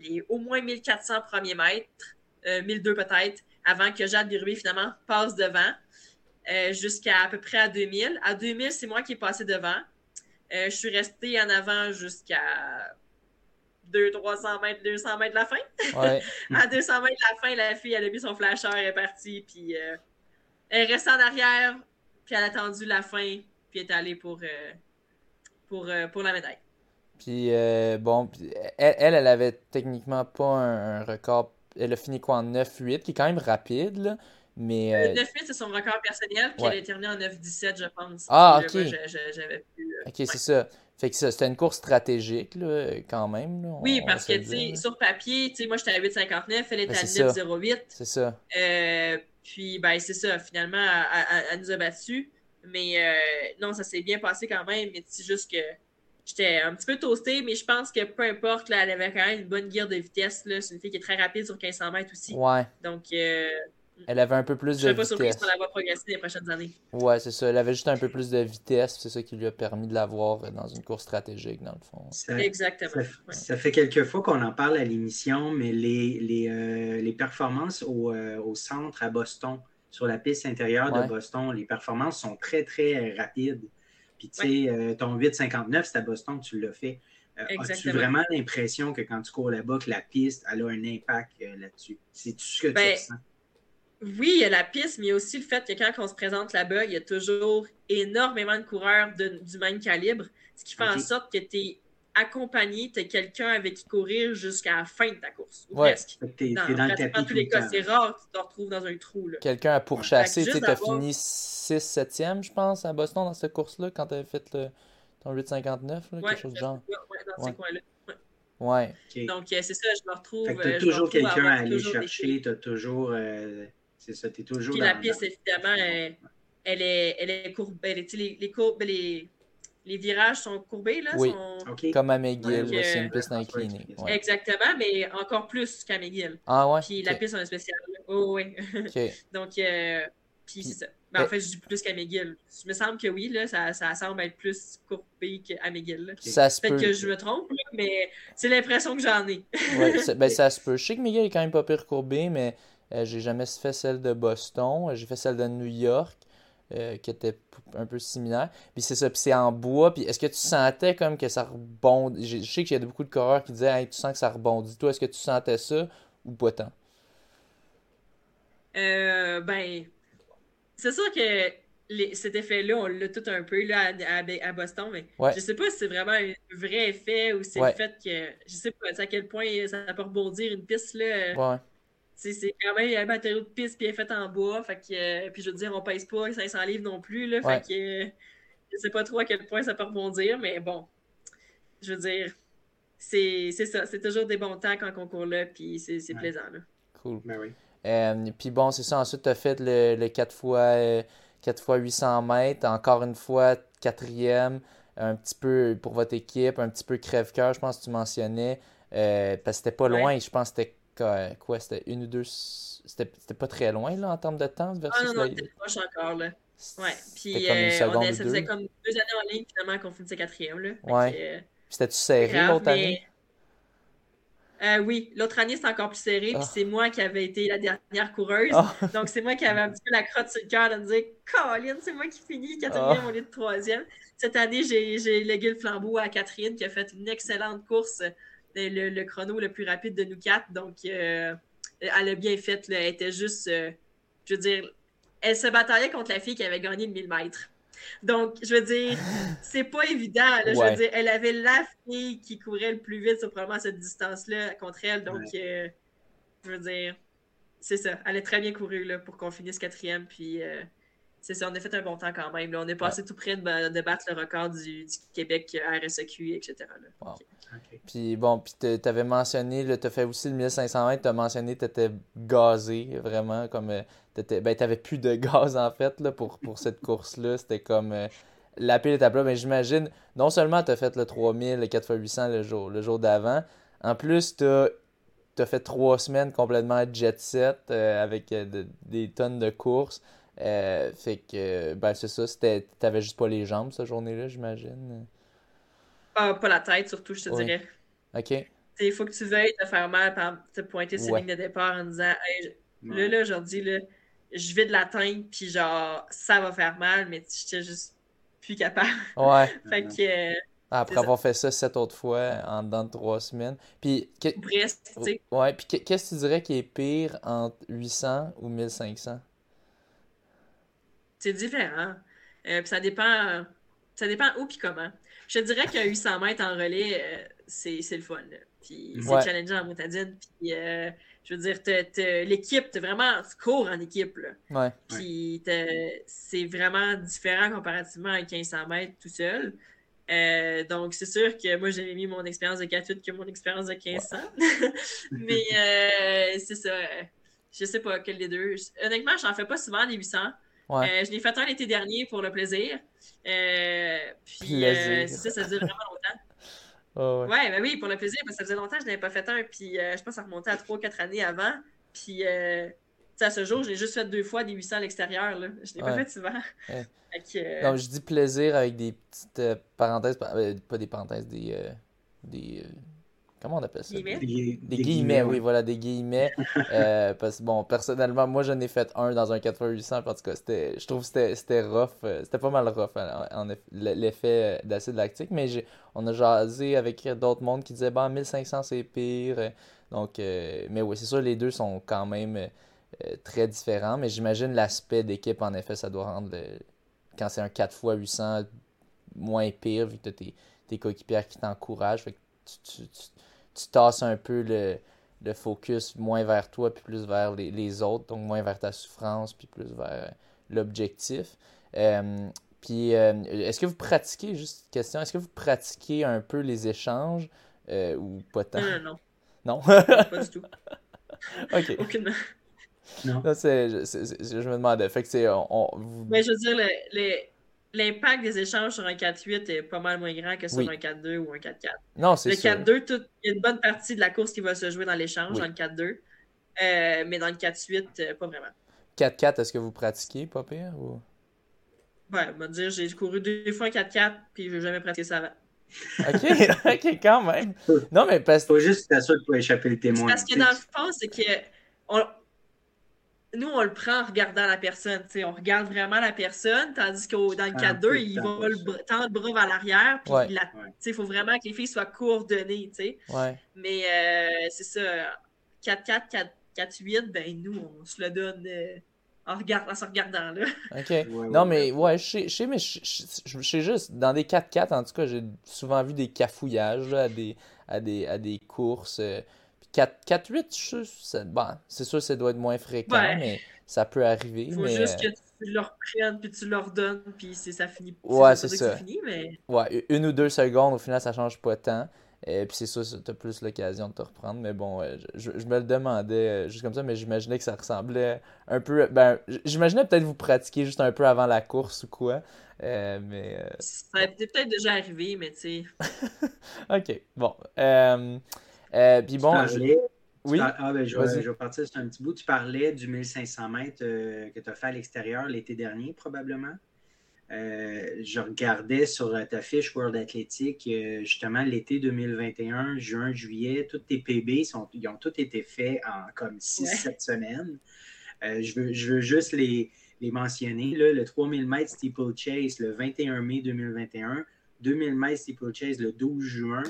les au moins 1400 premiers mètres, 1002 peut-être, avant que Jade Birubé finalement passe devant, jusqu'à à peu près à 2000. À 2000, c'est moi qui ai passé devant. je suis restée en avant jusqu'à 200-300 mètres, 200 mètres de la fin. à 200 mètres de la fin, la fille, elle a mis son flasher, elle est partie, puis euh, elle est restée en arrière, puis elle a attendu la fin, puis elle est allée pour, euh, pour, euh, pour la médaille. Puis, bon, elle, elle, avait techniquement pas un, record. Elle a fini quoi en 9-8, qui est quand même rapide, là. Mais, 9-8, c'est son record personnel, puis elle est terminée en 9-17, je pense. Ah, ok. J'avais Ok, c'est ça. Fait que c'était une course stratégique, là, quand même. oui, parce que, tu sais, sur papier, tu sais, moi, j'étais à 8,59, elle était ben, à 9,08. C'est ça. Euh, puis, ben, c'est ça. Finalement, elle, nous a battus. Mais euh, non, ça s'est bien passé quand même. Mais c'est juste que j'étais un petit peu toastée, mais je pense que peu importe, là, elle avait quand même une bonne guerre de vitesse. C'est une fille qui est très rapide sur 1500 mètres aussi. Ouais. Donc, euh, elle avait un peu plus de vitesse. Je serais pas surprise qu'on la voit progresser les prochaines années. Ouais, c'est ça. Elle avait juste un peu plus de vitesse. C'est ça qui lui a permis de l'avoir dans une course stratégique, dans le fond. Exactement. Ça, fait quelques fois qu'on en parle à l'émission, mais les, les, euh, les performances au, euh, au, centre à Boston, sur la piste intérieure de Boston, les performances sont très, très rapides. Puis, tu sais, euh, ton 8,59, c'est à Boston que tu l'as fait. As-tu vraiment l'impression que quand tu cours là-bas, que la piste, elle a un impact là-dessus? C'est tout ce que tu ben, ressens? Oui, il y a la piste, mais il y a aussi le fait que quand on se présente là-bas, il y a toujours énormément de coureurs du même calibre, ce qui fait en sorte que tu es accompagné, tu as quelqu'un avec qui courir jusqu'à la fin de ta course. ouais. presque. dans, tous les cas, c'est rare que tu te retrouves dans un trou. Quelqu'un a pourchassé, tu as fini 6-7e, je pense, à Boston dans cette course-là, quand tu avais fait le, ton 8,59, quelque chose de genre. Ouais, dans ces coins-là. Ouais. Donc, euh, c'est ça, je me retrouve. Tu as euh, toujours quelqu'un à aller chercher, tu as toujours. Euh, c'est ça, tu es toujours. Puis la piste, évidemment, elle, est, elle est courbée. les, les, courbes, les, les virages sont courbés, là. Oui, sont... comme à McGill, c'est une piste inclinée. Exactement, mais encore plus qu'à McGill. Ah ouais? Puis la piste, en spécial. Oh, oui. Donc, euh, puis c'est ça. Ben, en fait, je dis plus qu'à McGill. Il me semble que oui, là, ça, ça semble être plus courbé qu'à McGill. Ça se peut. que je me trompe, mais c'est l'impression que j'en ai. ouais, ben, ça se peut. Je sais que McGill est quand même pas pire courbé, mais euh, j'ai jamais fait celle de Boston. Euh, j'ai fait celle de New York, euh, qui était un peu similaire. Puis c'est ça, puis c'est en bois. Puis est-ce que tu sentais comme que ça rebondit Je sais qu'il y a beaucoup de coureurs qui disaient hey, Tu sens que ça rebondit. Toi, est-ce que tu sentais ça ou pas tant? Ben, c'est sûr que cet effet-là, on l'a tout un peu là, à, Boston, mais je sais pas si c'est vraiment un vrai effet ou c'est le fait que je sais pas à quel point ça peut rebondir une piste là. Ouais c'est quand même un matériau de piste puis fait en bois. Fait que, euh, puis je veux dire, on pèse pas 500 livres non plus. Là, Fait que euh, je sais pas trop à quel point ça peut rebondir, mais bon. Je veux dire, c'est ça. C'est toujours des bons temps quand on court là, puis c'est plaisant. Là. Cool. Ben oui. Euh, puis bon, c'est ça. Ensuite, tu as fait le, le 4 x 4 fois 800 mètres. Encore une fois, quatrième. Un petit peu pour votre équipe, un petit peu crève-cœur, je pense que tu mentionnais. parce que c'était pas loin. Je pense que c'était quoi, c'était une ou deux. C'était pas très loin là, en termes de temps versus Ah non, non, c'était proche encore là. Ouais. Puis euh, on a, ça faisait comme deux années en ligne finalement qu'on finissait quatrième là. Ouais. Euh, C'était-tu serré l'autre année? Euh, oui, l'autre année, c'était encore plus serré. Puis ah. c'est moi qui avais été la dernière coureuse. Ah. Donc, c'est moi qui avais un petit peu la crotte sur le cœur de me dire Colin, c'est moi qui finis quatrième ah. au lieu de troisième. Cette année, j'ai légué le flambeau à Catherine qui a fait une excellente course le, chrono le plus rapide de nous quatre. Donc, euh, elle a bien fait. Elle était juste, euh, je veux dire, elle se bataillait contre la fille qui avait gagné le 1000 mètres. Donc, je veux dire, c'est pas évident. Je veux dire, elle avait la fille qui courait le plus vite sur probablement cette distance-là contre elle. Donc, euh, je veux dire, c'est ça. Elle a très bien couru là, pour qu'on finisse quatrième. Puis, c'est ça, on a fait un bon temps quand même. On est passé tout près de, battre le record du, Québec RSEQ, etc. Puis bon, puis tu avais mentionné, tu as fait aussi le 1500 mètres, tu as mentionné que tu étais gazé, vraiment, comme. Euh, ben, tu n'avais plus de gaz en fait là, pour, pour cette course-là. C'était comme. Euh, la pile était plat, mais j'imagine, non seulement tu as fait le 3000, le 4x800 le jour, le jour d'avant, en plus, tu as tu as fait trois semaines complètement jet set euh, avec des tonnes de courses. Fait que, ben, c'est ça, t'avais juste pas les jambes cette journée-là, j'imagine? Ah, pas la tête, surtout, je te dirais. OK. Il faut que tu veuilles te faire mal par te pointer sur la ligne de départ en disant là, là, aujourd'hui, là, je vais de l'atteindre, puis genre, ça va faire mal, mais j'étais juste plus capable. Ouais. fait que. Après avoir fait ça sept autres fois en dedans de trois semaines. Puis. Ouais, puis qu'est-ce que tu dirais qui est pire entre 800 ou 1500? C'est différent. Euh, puis ça dépend, ça dépend où puis comment. Je te dirais qu'à 800 mètres en relais, euh, c'est le fun. Puis c'est challengeant en montadine. Puis euh, je veux dire, l'équipe, tu vraiment, tu cours en équipe. Là. Ouais. Puis c'est vraiment différent comparativement à 1500 mètres tout seul. Euh, donc, c'est sûr que moi, j'avais mis mon expérience de 4 que mon expérience de 1500. Mais euh, c'est ça. Je sais pas quel des deux. Honnêtement, j'en fais pas souvent des 800. Ouais. je l'ai fait un l'été dernier pour le plaisir. puis, c'est ça, ça dure vraiment longtemps ouais. ben oui, pour le plaisir, parce que ça faisait longtemps que je n'avais pas fait un, puis euh, je pense que ça remontait à 3-4 années avant. Puis euh, à ce jour, j'ai juste fait deux fois des 800 à l'extérieur. Là. Je l'ai pas fait souvent. Euh, Donc, je dis plaisir avec des petites parenthèses, pas des parenthèses, des. des Comment on appelle ça? Des, des, guillemets, oui, voilà, des guillemets. euh, parce que, bon, personnellement, moi, j'en ai fait un dans un 4x800, parce que c'était, je trouve que c'était rough. Euh, c'était pas mal rough, en, l'effet d'acide lactique. Mais on a jasé avec d'autres mondes qui disaient, bon, 1500, c'est pire. Donc, euh, mais oui, c'est sûr, les deux sont quand même euh, très différents. Mais j'imagine l'aspect d'équipe, en effet, ça doit rendre, quand c'est un 4x800, moins pire, vu que tu as tes, coéquipiers qui t'encouragent. Fait que tu, tu tasses un peu le, focus moins vers toi, puis plus vers les, autres, donc moins vers ta souffrance, puis plus vers l'objectif. Euh, puis, euh, est-ce que vous pratiquez, juste question, est-ce que vous pratiquez un peu les échanges euh, ou pas tant? Non, non, non. pas du tout. OK. Aucunement. Non. Là, je, je, me demandais. Fait que c'est. On, Mais je veux dire, les, l'impact des échanges sur un 4-8 est pas mal moins grand que sur un 4-2 ou un 4-4. Non, c'est Le 4-2, il y a une bonne partie de la course qui va se jouer dans l'échange, dans le 4-2. Euh, mais dans le 4-8, euh, pas vraiment. 4-4, est-ce que vous pratiquez, pas pire? Ou... Ouais, on va dire, j'ai couru deux fois un 4-4, puis je n'ai jamais pratiqué ça avant. ok, ok, quand même. Non, mais parce que. Faut juste t'assurer pour échapper le témoin. Parce que dans le fond, c'est que. On, nous, on le prend en regardant la personne. On regarde vraiment la personne, tandis que dans le 4-2, il va le, tendre le bras vers l'arrière. Puis il faut vraiment que les filles soient coordonnées. Ouais. Mais euh, c'est ça. 4-4, 4-8, ben nous, on se le donne. Euh, en, regard, en se regardant là. OK. non, mais ouais, je sais, mais je sais juste, dans des 4-4, en tout cas, j'ai souvent vu des cafouillages à, des, à, des, à des courses. Euh, 4-8, c'est sûr que ça doit être moins fréquent, mais ça peut arriver. Il faut juste euh, que tu leur prennes, puis tu leur donnes, puis ça finit. Ouais, c'est ça. Fini, mais... Ouais, une ou deux secondes, au final, ça change pas tant. Et puis c'est sûr, tu as plus l'occasion de te reprendre. Mais bon, je, me le demandais euh, juste comme ça, mais j'imaginais que ça ressemblait un peu. Ben, j'imaginais peut-être vous pratiquer juste un peu avant la course ou quoi. Euh, mais. Ça a peut-être déjà arrivé, mais tu sais. ok, bon. Euh, puis bon. oui? Ah, ben, je, vais, partir sur un petit bout. Tu parlais du 1500 mètres euh, que tu as fait à l'extérieur l'été dernier, probablement. Euh, je regardais sur ta fiche World Athletic, justement, l'été 2021, juin, juillet, tous tes PB sont, ils ont tous été faits en comme 6-7 semaines. je, veux, je veux juste les, les mentionner. Là, le 3000 mètres steeplechase le 21 mai 2021, 2000 mètres steeplechase le 12 juin,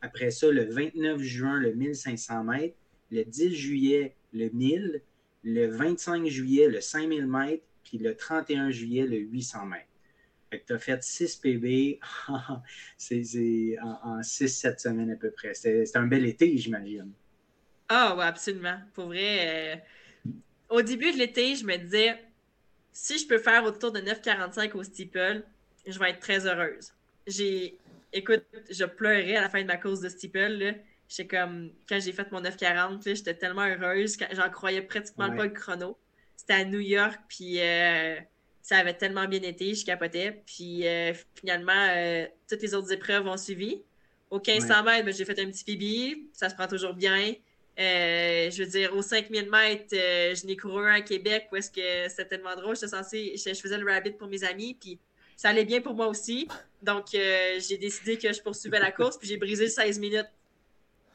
après ça, le 29 juin, le 1500 mètres. Le 10 juillet, le 1000. Le 25 juillet, le 5000 mètres. Puis le 31 juillet, le 800 mètres. Fait que tu as fait 6 PB en, 6-7 semaines à peu près. C'est un bel été, j'imagine. Ah, oui, absolument. Pour vrai, euh, au début de l'été, je me disais, si je peux faire autour de 9,45 au steeple, je vais être très heureuse. J'ai écoute, je pleurais à la fin de ma course de steeple. J'étais comme, quand j'ai fait mon 940, j'étais tellement heureuse. J'en croyais pratiquement pas le chrono. C'était à New York, puis euh, ça avait tellement bien été, je capotais. Puis euh, finalement, euh, toutes les autres épreuves ont suivi. Au 1500 mètres, ben, j'ai fait un petit PB, ça se prend toujours bien. Euh, je veux dire, aux 5000 mètres, euh, je n'ai couru un à Québec où est-ce que c'était tellement drôle. J'étais censée, je, je, faisais le rabbit pour mes amis, puis ça allait bien pour moi aussi. Donc, euh, j'ai décidé que je poursuivais la course, puis j'ai brisé 16 minutes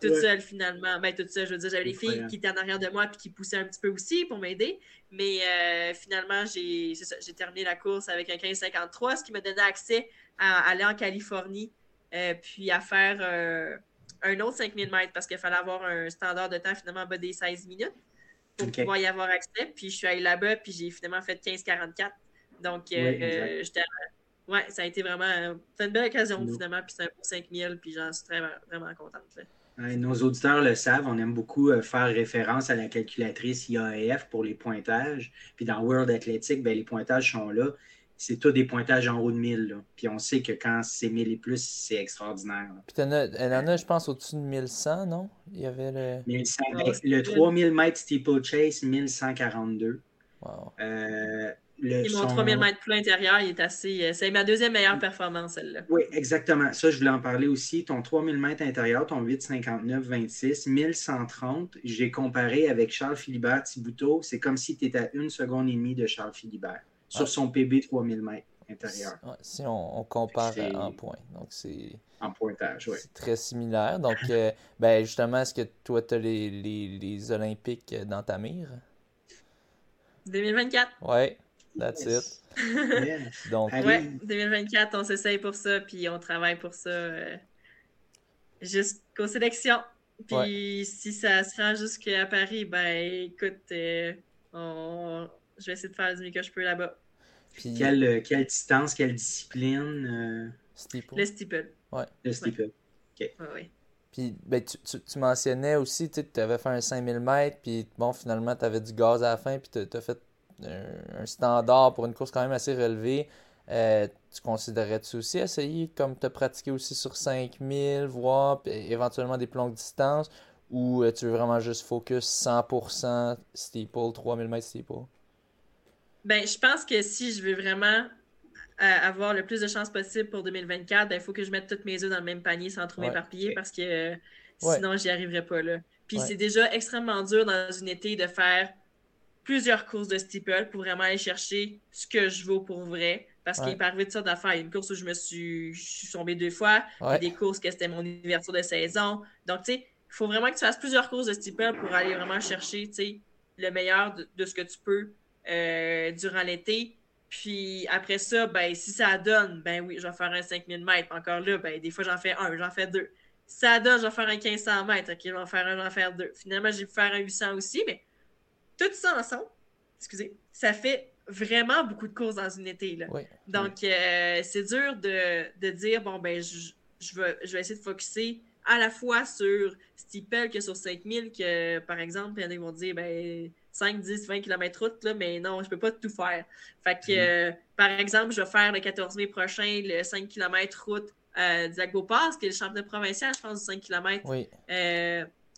toute ouais. seule finalement. Ben, toute seule, je veux dire, j'avais les filles qui étaient en arrière de moi puis qui poussaient un petit peu aussi pour m'aider. Mais euh, finalement, j'ai terminé la course avec un 15-53, ce qui me donnait accès à, aller en Californie euh, puis à faire un autre 5000 mètres parce qu'il fallait avoir un standard de temps finalement en bas des 16 minutes pour okay. pouvoir y avoir accès. Puis je suis allée là-bas puis j'ai finalement fait 15-44. Donc, ouais, ouais, ça a été vraiment une belle occasion finalement. Puis c'est un beau 5000 puis j'en suis très, vraiment contente. Là. Nos auditeurs le savent, on aime beaucoup euh, faire référence à la calculatrice IAF pour les pointages. Puis dans World Athletic, ben, les pointages sont là. C'est tous des pointages en haut de 1000. Là. Puis on sait que quand c'est 1000 et plus, c'est extraordinaire. Là. Puis as, elle en a, je pense, au-dessus de 1100, non? Il y avait le. 1100, ben, le 3000 mètres steeplechase, 1142. Wow. Euh, le, Et mon son... 3000 mètres plus intérieur, il est assez. C'est ma deuxième meilleure performance, celle-là. Oui, exactement. Ça, je voulais en parler aussi. Ton 3000 mètres intérieur, ton 8,59-26, 1130, j'ai comparé avec Charles Philibert Thibouteau. C'est comme si tu étais à une seconde et demie de Charles Philibert sur son PB 3000 mètres intérieur. Ouais, si on, on compare en points. Donc, c'est. En pointage, oui. C'est très similaire. Donc, euh, ben, justement, est-ce que toi, tu as les, les, les Olympiques dans ta mire? 2024. Oui. That's yes. it. yes. Donc, ouais, 2024, on s'essaye pour ça, puis on travaille pour ça euh, jusqu'aux sélections. Puis ouais. si ça se rend jusqu'à Paris, ben écoute, euh, on... je vais essayer de faire du mieux que je peux là-bas. Puis quelle, quelle, distance, quelle discipline euh... Steeple. Le steeple. Ouais. Le steeple. Ouais. OK. Ouais, ouais. Puis ben, tu, tu, tu, mentionnais aussi, tu avais fait un 5000 mètres, puis bon, finalement, tu avais du gaz à la fin, puis tu as fait un, standard pour une course quand même assez relevée. Euh, tu considérais-tu aussi essayer comme te pratiquer aussi sur 5000, voire éventuellement des plus longues distances, ou euh, tu veux vraiment juste focus 100% steeple, 3000 mètres steeple? Ben, je pense que si je veux vraiment euh, avoir le plus de chances possible pour 2024, il ben, faut que je mette toutes mes œufs dans le même panier sans trop Ouais. m'éparpiller parce que euh, Ouais. sinon, j'y arriverai pas. Là. Puis Ouais. c'est déjà extrêmement dur dans une été de faire plusieurs courses de steeple pour vraiment aller chercher ce que je vaux pour vrai. Parce Ouais. qu'il peut arriver de ça d'affaires. Il y a une course où je me suis, je suis tombée deux fois. Il y a Ouais. des courses que c'était mon ouverture de saison. Donc, tu sais, il faut vraiment que tu fasses plusieurs courses de steeple pour aller vraiment chercher, tu sais, le meilleur de, de ce que tu peux euh, durant l'été. Puis après ça, ben, si ça donne, ben oui, je vais faire un 5000 mètres. Encore là, ben, des fois, j'en fais un, j'en fais deux. Si ça donne, je vais faire un 1500 mètres. OK, je vais en faire un, je vais en faire deux. Finalement, j'ai pu faire un 800 aussi, mais tout ça ensemble, excusez, ça fait vraiment beaucoup de courses dans une été. Là. Oui. Donc, euh, c'est dur de, de dire, bon, ben, je, je, vais, je vais essayer de focuser à la fois sur Steeple que sur 5000, que par exemple, il y en a qui vont dire, ben, 5, 10, 20 km route, là, mais non, je peux pas tout faire. Fait que, euh, par exemple, je vais faire le 14 mai prochain le 5 km route euh, Lac-Beauport, qui est le championnat provincial, je pense, du 5 km Oui.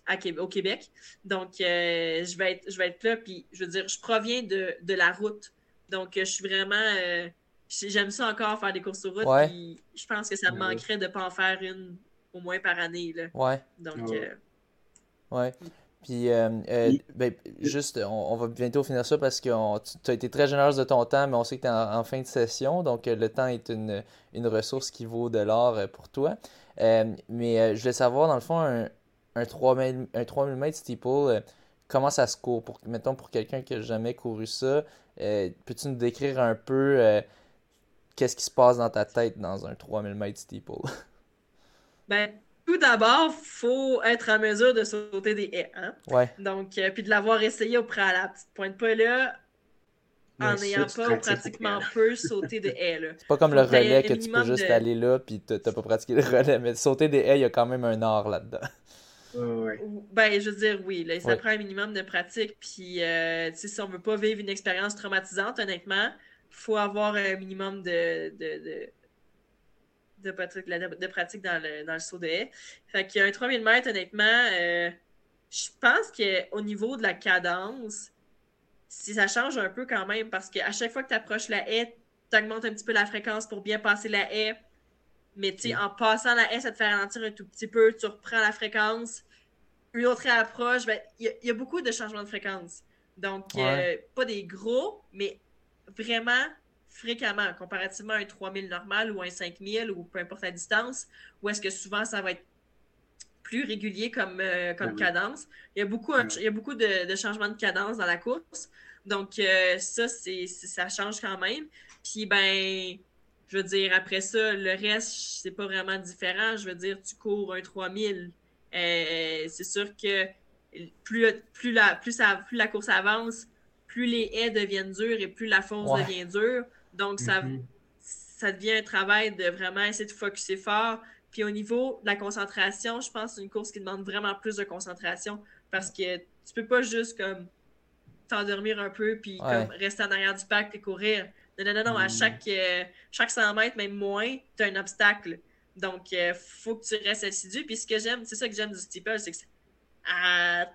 À au Québec. Donc, euh, je, vais être, je vais être là, puis je veux dire, je proviens de, de la route. Donc, je suis vraiment. euh, j'ai- J'aime ça encore faire des courses sur route, Ouais. puis je pense que ça me manquerait de ne pas en faire une au moins par année. Là. Ouais. Donc, Ouais. euh, Ouais. Puis, euh, euh, ben, juste, on, on va bientôt finir ça parce que on- tu as été très généreuse de ton temps, mais on sait que tu es en, en fin de session, donc euh, le temps est une, une ressource qui vaut de l'or euh, pour toi. Euh, mais euh, je voulais savoir, dans le fond, un, un 3000, un 3000 mètres steeple, euh, comment ça se court? Pour, mettons, pour quelqu'un qui n'a jamais couru ça, euh, peux-tu nous décrire un peu euh, qu'est-ce qui se passe dans ta tête dans un 3000 mètres steeple? ben, tout d'abord, il faut être en mesure de sauter des haies. Hein? Ouais, Donc, euh, puis de l'avoir essayé au préalable. Tu te pointes pas là en n'ayant pas ou pratiquement peu sauté de haies. Là. c'est pas comme le relais que tu peux juste de- aller là puis t'as t'as pas pratiqué le relais, mais sauter des haies, il y a quand même un art là-dedans. Ouais, Ben, je veux dire, oui, là, ça Ouais. prend un minimum de pratique. Puis, euh, si on veut pas vivre une expérience traumatisante, honnêtement, faut avoir un minimum de, de, de, de pratique, de, pratique dans, le, dans le saut de haie. Fait qu'il y a un 3000 mètres, honnêtement, euh, je pense qu'au niveau de la cadence, si ça change un peu quand même, parce qu'à chaque fois que tu approches la haie, tu augmentes un petit peu la fréquence pour bien passer la haie. Mais tu sais, Mm. en passant la haie, ça te fait ralentir un tout petit peu, tu reprends la fréquence. Une autre approche, ben, il y, a beaucoup de changements de fréquence. Donc, euh, pas des gros, mais vraiment fréquemment, comparativement à un 3000 normal ou un 5000 ou peu importe la distance, où est-ce que souvent ça va être plus régulier comme, euh, comme ben cadence. Il y a beaucoup, il y a beaucoup de, changements de cadence dans la course. Donc, euh, ça, c'est, ça change quand même. Puis, ben, je veux dire, après ça, le reste, c'est pas vraiment différent. Je veux dire, tu cours un 3000. Euh, c'est sûr que plus, plus, la, plus, plus la course avance, plus les haies deviennent dures et plus la fosse devient dure. Donc, ça, mm-hmm. ça devient un travail de vraiment essayer de focuser fort. Puis au niveau de la concentration, je pense que c'est une course qui demande vraiment plus de concentration parce que tu peux pas juste comme t'endormir un peu puis comme rester en arrière du pack et courir. Non, non, non, non. À mm. chaque, euh, chaque 100 mètres, même moins, tu as un obstacle. Donc, il euh, faut que tu restes assidu. Puis ce que j'aime, c'est ça que j'aime du steeple, c'est que à,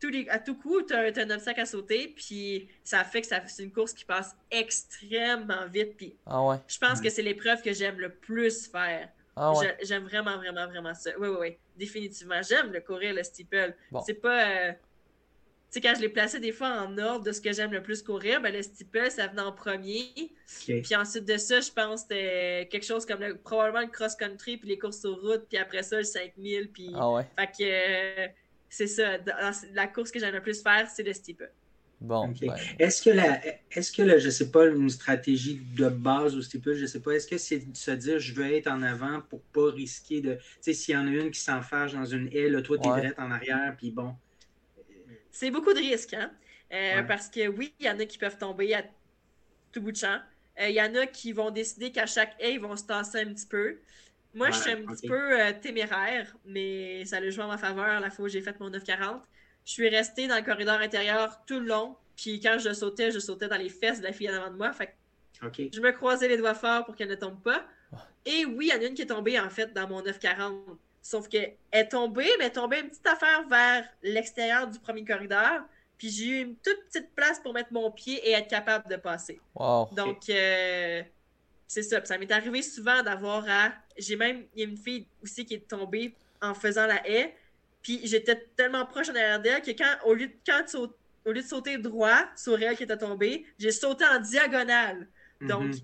tous les, à tout coup, tu as, un obstacle à sauter. Puis ça fait que c'est une course qui passe extrêmement vite. Puis ah je pense que c'est l'épreuve que j'aime le plus faire. Ah j'aime vraiment, vraiment, vraiment ça. Oui, oui, oui. Définitivement. J'aime le courir, le steeple. C'est pas. Euh, sais, quand je l'ai placé des fois en ordre de ce que j'aime le plus courir, ben, le steeple, ça venait en premier. Puis ensuite de ça, je pense que c'était quelque chose comme probablement le cross-country, puis les courses sur route, puis après ça, le 5000. Puis... Ah ouais. Fait que euh, c'est ça. la course que j'aime le plus faire, c'est le steeple. Bon. Ben. Est-ce que, la, est-ce que là, je sais pas, une stratégie de base au steeple, je sais pas, est-ce que c'est de se dire je veux être en avant pour pas risquer de. Tu sais, s'il y en a une qui s'enfarge dans une haie, là, toi, t'es ouais. en arrière, puis bon c'est beaucoup de risques, hein? Euh, parce que oui, il y en a qui peuvent tomber à tout bout de champ. Euh, il y en a qui vont décider qu'à chaque haie, ils vont se tasser un petit peu. Moi, je suis un petit peu euh, téméraire, mais ça a joué en ma faveur la fois où j'ai fait mon 940. Je suis restée dans le corridor intérieur tout le long, puis quand je sautais, je sautais dans les fesses de la fille en avant de moi. Fait je me croisais les doigts forts pour qu'elle ne tombe pas. Et oui, il y en a une qui est tombée, en fait, dans mon 940. Sauf qu'elle est tombée, mais elle est tombée une petite affaire vers l'extérieur du premier corridor. Puis j'ai eu une toute petite place pour mettre mon pied et être capable de passer. Donc, euh, c'est ça. ça m'est arrivé souvent d'avoir à. J'ai même. Il y a une fille aussi qui est tombée en faisant la haie. Puis j'étais tellement proche en arrière d'elle que quand, au lieu, de, quand au lieu de sauter droit sur elle qui était tombée, j'ai sauté en diagonale. Donc, mhm.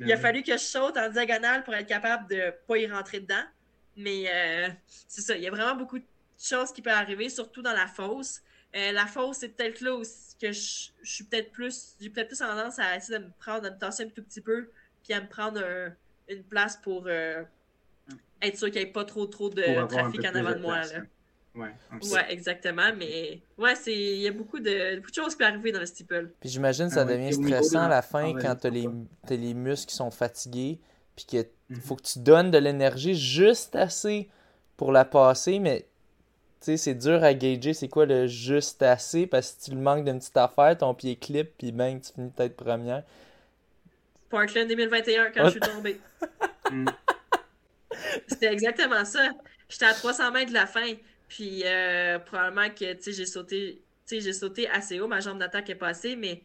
il a fallu que je saute en diagonale pour être capable de ne pas y rentrer dedans. Mais euh, c'est ça, il y a vraiment beaucoup de choses qui peuvent arriver, surtout dans la fosse. Euh, la fosse, c'est peut-être là aussi que je, suis peut-être plus. J'ai peut-être plus tendance à essayer de me prendre, de me tasser un tout petit peu, puis à me prendre une place pour euh, être sûr qu'il n'y ait pas trop trop de trafic en avant de, moi. Là. Ouais, ouais, exactement. Mais ouais, c'est il y a beaucoup de, beaucoup de choses qui peuvent arriver dans le steeple. Puis j'imagine que ça ah devient stressant à la fin quand tu as les, les muscles qui sont fatigués puis qu'il mhm. faut que tu donnes de l'énergie juste assez pour la passer, mais tu sais, c'est dur à gager c'est quoi le juste assez, parce que si tu le manques d'une petite affaire, ton pied clip, puis ben, tu finis peut-être première. Portland 2021, quand je suis tombé. Mm. C'était exactement ça. J'étais à 300 mètres de la fin, puis euh, probablement que, tu sais, j'ai sauté, tu sais, j'ai sauté assez haut, ma jambe d'attaque est passée, mais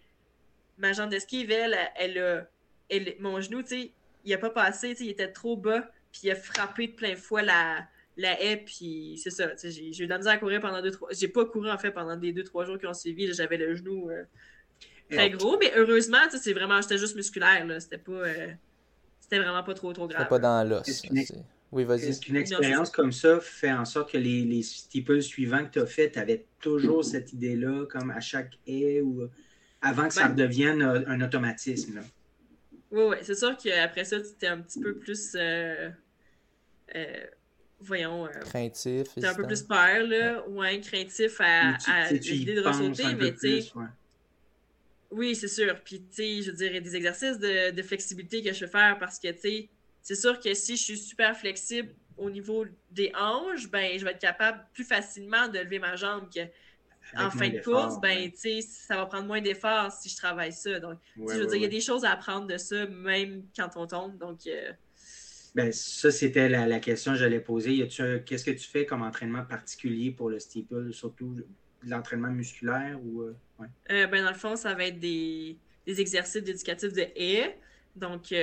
ma jambe d'esquive, elle, elle, a, elle, mon genou, tu sais, il a pas passé, il était trop bas, puis il a frappé de plein fouet la, la haie, puis c'est ça. J'ai eu de la misère à courir pendant deux, trois. J'ai pas couru en fait pendant des deux, trois jours qui ont suivi. J'avais le genou euh, très gros, mais heureusement, c'est vraiment, j'étais juste musculaire. C'était pas. Euh, c'était vraiment pas trop, trop grave. C'était pas dans l'os. Oui, vas-y. Est-ce qu'une expérience comme ça fait en sorte que les, les steeples suivants que tu as fait, tu avais toujours cette idée-là, comme à chaque haie ou avant que ça ben devienne un automatisme? Là? Oui, oui, c'est sûr qu'après ça, tu étais un petit peu plus. Euh, euh, voyons. Euh, craintif. Tu un peu plus peur, là. Ouais, craintif à, à l'idée de ressauter, mais tu sais. Oui, c'est sûr. Puis, tu sais, je dirais des exercices de, de, flexibilité que je vais faire parce que, tu sais, c'est sûr que si je suis super flexible au niveau des hanches, ben, je vais être capable plus facilement de lever ma jambe que en fin de course, ben, tu ça va prendre moins d'efforts si je travaille ça. Donc, je veux dire, il y a des choses à apprendre de ça, même quand on tombe. Donc, euh, ben, ça, c'était la, question que j'allais poser. Qu'est-ce que tu fais comme entraînement particulier pour le steeple, surtout l'entraînement musculaire ou euh, euh, ben, dans le fond, ça va être des, exercices éducatifs de haies. Donc,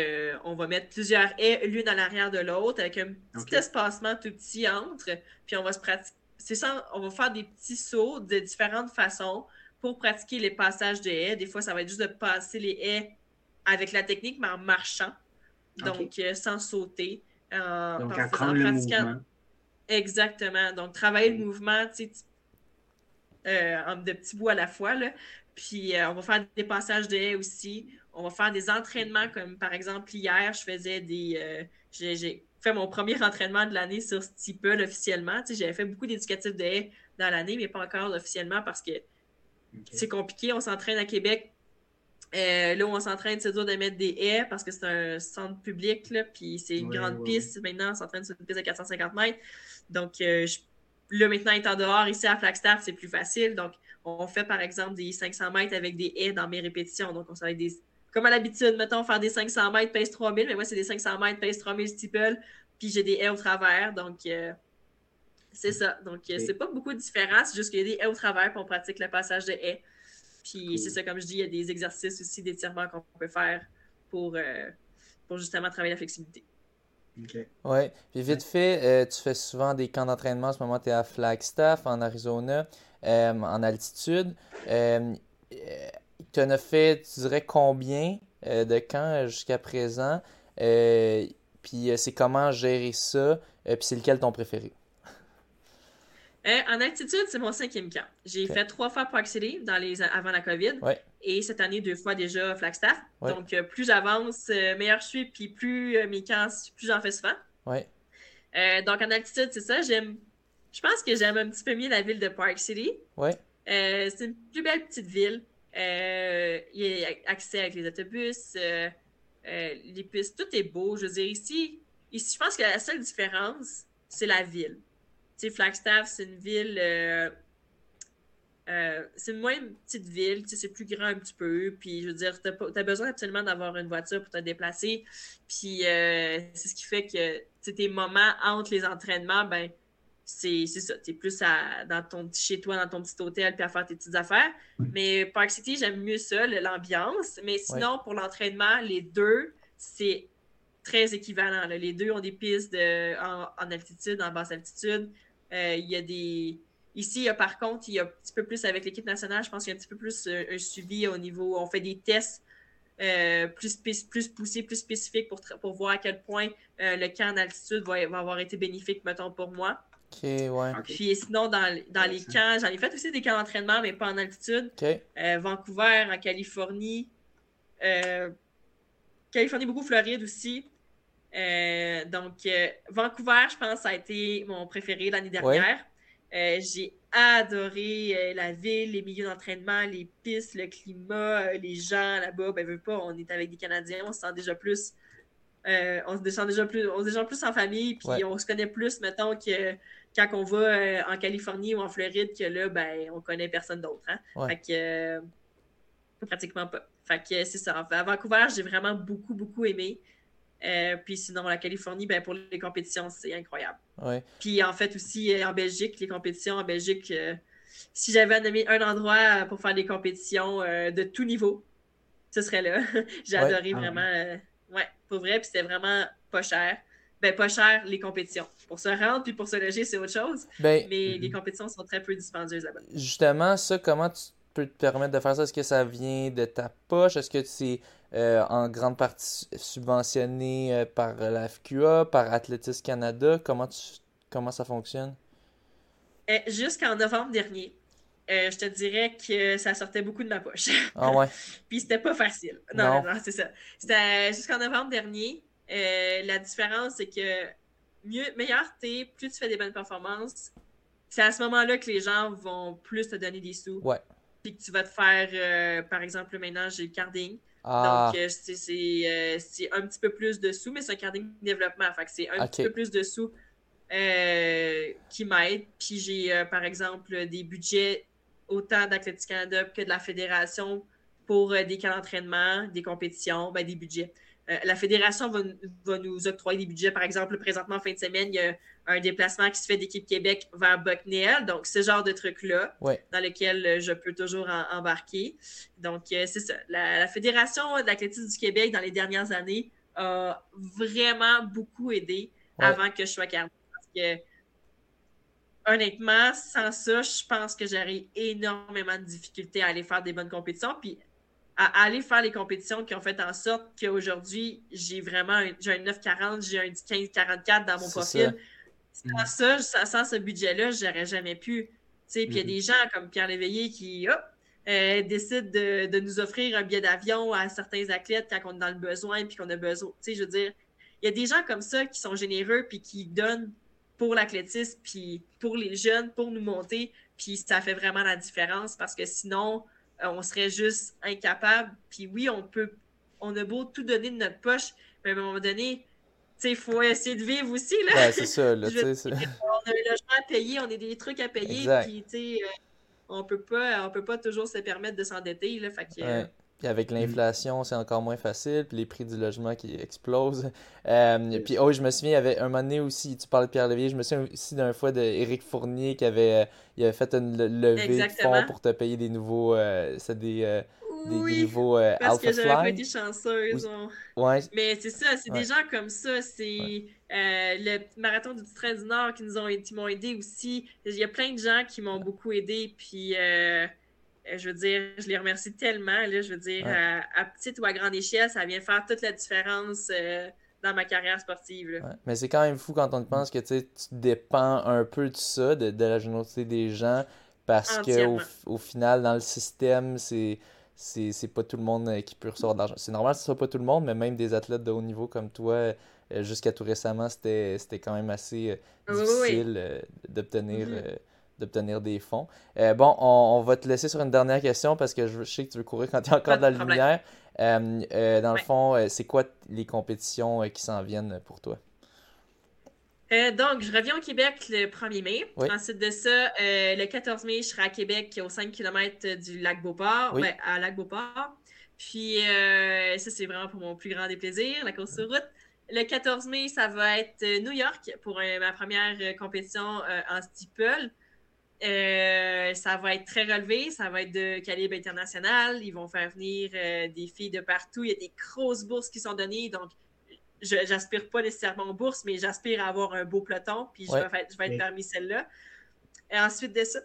on va mettre plusieurs haies l'une à l'arrière de l'autre avec un petit espacement tout petit entre. Puis, on va se pratiquer c'est ça, on va faire des petits sauts de différentes façons pour pratiquer les passages de haies. Des fois, ça va être juste de passer les haies avec la technique, mais en marchant. Donc, euh, sans sauter. Euh, Donc, le mouvement. Exactement. Donc, travailler le mouvement, tu sais, euh, de petits bouts à la fois. Là. Puis, on va faire des passages de haies aussi. On va faire des entraînements, comme par exemple, hier, je faisais des. j'ai fait mon premier entraînement de l'année sur Steeple officiellement. Tu sais, j'avais fait beaucoup d'éducatifs de haies dans l'année, mais pas encore officiellement parce que c'est compliqué. On s'entraîne à Québec euh, là où on s'entraîne, c'est dur de mettre des haies parce que c'est un centre public, là, puis c'est une grande piste. Maintenant, on s'entraîne sur une piste de 450 mètres. Donc, euh, là, maintenant, étant dehors, ici à Flagstaff, c'est plus facile. Donc, on fait par exemple des 500 mètres avec des haies dans mes répétitions. Donc, on s'en des. Comme à l'habitude, mettons, faire des 500 mètres, pace 3000, mais moi, c'est des 500 mètres, pace 3000 steeple, puis j'ai des haies au travers. Donc, euh, c'est ça. Donc, c'est pas beaucoup différent, c'est juste qu'il y a des haies au travers, puis on pratique le passage de haies. Puis c'est ça, comme je dis, il y a des exercices aussi d'étirement qu'on peut faire pour, euh, pour justement travailler la flexibilité. OK. Oui. Puis vite fait, euh, tu fais souvent des camps d'entraînement. En ce moment, tu es à Flagstaff, en Arizona, euh, en altitude. Tu en as fait, tu dirais, combien de camps jusqu'à présent? puis c'est comment gérer ça? puis c'est lequel ton préféré? Euh, en altitude, c'est mon cinquième camp. J'ai fait trois fois Park City dans les, avant la COVID. Et cette année, deux fois déjà Flagstaff. Donc, euh, plus j'avance, euh, meilleur je suis, puis plus mes camps, plus j'en fais souvent. donc, en altitude, c'est ça. J'aime. Je pense que j'aime un petit peu mieux la ville de Park City. c'est une plus belle petite ville. Il y a accès avec les autobus, les pistes, tout est beau. Je veux dire, ici, ici je pense que la seule différence, c'est la ville sais, Flagstaff, c'est une ville. Euh, euh, c'est une moins petite ville, c'est plus grand un petit peu. Puis, je veux dire, tu as, besoin absolument d'avoir une voiture pour te déplacer. Puis, euh, c'est ce qui fait que tes moments entre les entraînements, ben, c'est ça. Tu es plus dans ton chez toi, dans ton petit hôtel, puis à faire tes petites affaires. Mais Park City, j'aime mieux ça, l'ambiance. Mais sinon, pour l'entraînement, les deux, c'est très équivalent. Les deux ont des pistes de, en altitude, en basse altitude. Euh, il y a des. Ici, par contre, il y a un petit peu plus avec l'équipe nationale, je pense qu'il y a un petit peu plus euh, un suivi au niveau. On fait des tests euh, plus, plus poussés, plus spécifiques pour, pour voir à quel point le camp en altitude va, avoir été bénéfique, mettons, pour moi. Ok, ouais. Puis sinon, dans, dans les camps, j'en ai fait aussi des camps d'entraînement, mais pas en altitude. Vancouver, en Californie. Californie, beaucoup Floride aussi. Euh, donc, euh, Vancouver, je pense, ça a été mon préféré l'année dernière. Euh, j'ai adoré la ville, les milieux d'entraînement, les pistes, le climat, les gens là-bas. Ben, veut pas, on est avec des Canadiens, on se sent déjà plus. On se sent déjà plus, on se sent plus en famille, puis on se connaît plus, mettons, que quand on va en Californie ou en Floride, que là, ben, on connaît personne d'autre. Hein? Fait que, pratiquement pas. Fait que c'est ça. À Vancouver, j'ai vraiment beaucoup, beaucoup aimé. Euh, puis sinon, la Californie, ben, pour les compétitions, c'est incroyable. Puis en fait aussi, euh, en Belgique, les compétitions en Belgique, euh, si j'avais nommé un endroit pour faire des compétitions de tout niveau, ce serait là. J'ai adoré ah vraiment. Ouais, pour vrai, puis c'était vraiment pas cher. Ben, pas cher, les compétitions. Pour se rendre puis pour se loger, c'est autre chose. Ben, mais les compétitions sont très peu dispendieuses là-bas. Justement, ça, comment tu peux te permettre de faire ça? Est-ce que ça vient de ta poche? Est-ce que c'est euh, en grande partie subventionné euh, par la FQA, par Athlétisme Canada? Comment, comment ça fonctionne? Euh, jusqu'en novembre dernier, je te dirais que ça sortait beaucoup de ma poche. Ah ouais? Puis c'était pas facile. Non, non, c'est ça. C'était jusqu'en novembre dernier. la différence, c'est que mieux, meilleur t'es, plus tu fais des bonnes performances, c'est à ce moment-là que les gens vont plus te donner des sous. Ouais. Puis que tu vas te faire, par exemple, maintenant, j'ai le carding. Ah. Donc, euh, c'est un petit peu plus de sous, mais c'est un carding développement. Fait c'est un petit peu plus de sous euh, qui m'aide. Puis j'ai, euh, par exemple, des budgets autant d'Athlétique Canada que de la fédération pour des cas d'entraînement, des compétitions, ben, des budgets. Euh, la fédération va, nous octroyer des budgets. Par exemple, présentement, fin de semaine, il y a un déplacement qui se fait d'équipe Québec vers Bucknell. Donc, ce genre de truc-là, dans lequel euh, je peux toujours embarquer. Donc, euh, c'est ça. La, Fédération de l'athlétisme du Québec, dans les dernières années, a vraiment beaucoup aidé avant que je sois cardée. Parce que honnêtement, sans ça, je pense que j'aurais énormément de difficultés à aller faire des bonnes compétitions. Puis à aller faire les compétitions qui ont fait en sorte qu'aujourd'hui, j'ai vraiment un, j'ai un 940, j'ai un 1544 dans mon profil. Sans ça, sans, ce budget-là, j'aurais jamais pu. Puis il y a mm-hmm. des gens comme Pierre Léveillé qui hop, euh, décident de, nous offrir un billet d'avion à certains athlètes quand on est dans le besoin puis qu'on a besoin. Tu sais, je veux dire, il y a des gens comme ça qui sont généreux puis qui donnent pour l'athlétisme puis pour les jeunes, pour nous monter. Puis ça fait vraiment la différence parce que sinon, euh, on serait juste incapable. Puis oui, on peut, on a beau tout donner de notre poche, mais à un moment donné, il faut essayer de vivre aussi. Là. c'est ça. Là, on a un logement à payer, on a des trucs à payer. Puis, tu sais, euh, on peut pas, on peut pas toujours se permettre de s'endetter. Là, fait que, puis avec l'inflation, c'est encore moins facile. Puis les prix du logement qui explosent. Euh, puis oh, je me souviens, il y avait un moment donné aussi, tu parlais de Pierre Levier, je me souviens aussi d'une fois d'Éric Fournier qui avait, euh, il avait fait une levée de fonds pour te payer des nouveaux, euh, c'est des, oui, nouveaux parce que j'avais pas été chanceuse. Ouais. Mais c'est ça, c'est des gens comme ça. C'est le marathon du train du Nord qui nous ont, qui m'ont aidé aussi. Il y a plein de gens qui m'ont beaucoup aidé. Puis euh, je veux dire, je les remercie tellement. Là, je veux dire, à, petite ou à grande échelle, ça vient faire toute la différence euh, dans ma carrière sportive. Mais c'est quand même fou quand on pense que tu dépends un peu de ça, de, la générosité des gens, parce qu'au au final, dans le système, c'est c'est pas tout le monde euh, qui peut recevoir de l'argent. C'est normal que ce soit pas tout le monde, mais même des athlètes de haut niveau comme toi, jusqu'à tout récemment, c'était quand même assez difficile d'obtenir. Mm-hmm d'obtenir des fonds. Euh, bon, on, va te laisser sur une dernière question parce que je, sais que tu veux courir quand tu es encore dans la lumière. Euh, euh, dans le fond, c'est quoi les compétitions qui s'en viennent pour toi? donc, je reviens au Québec le 1er mai. Ensuite de ça, le 14 mai, je serai à Québec au 5 km du lac Beauport, ben, à lac Beauport. Puis, ça, c'est vraiment pour mon plus grand déplaisir, la course sur route. Le 14 mai, ça va être New York pour ma première compétition en steeple. Euh, ça va être très relevé, ça va être de calibre international. Ils vont faire venir euh, des filles de partout. Il y a des grosses bourses qui sont données, donc je n'aspire pas nécessairement aux bourses, mais j'aspire à avoir un beau peloton, puis je, vais, être parmi celles-là. Et ensuite de ça,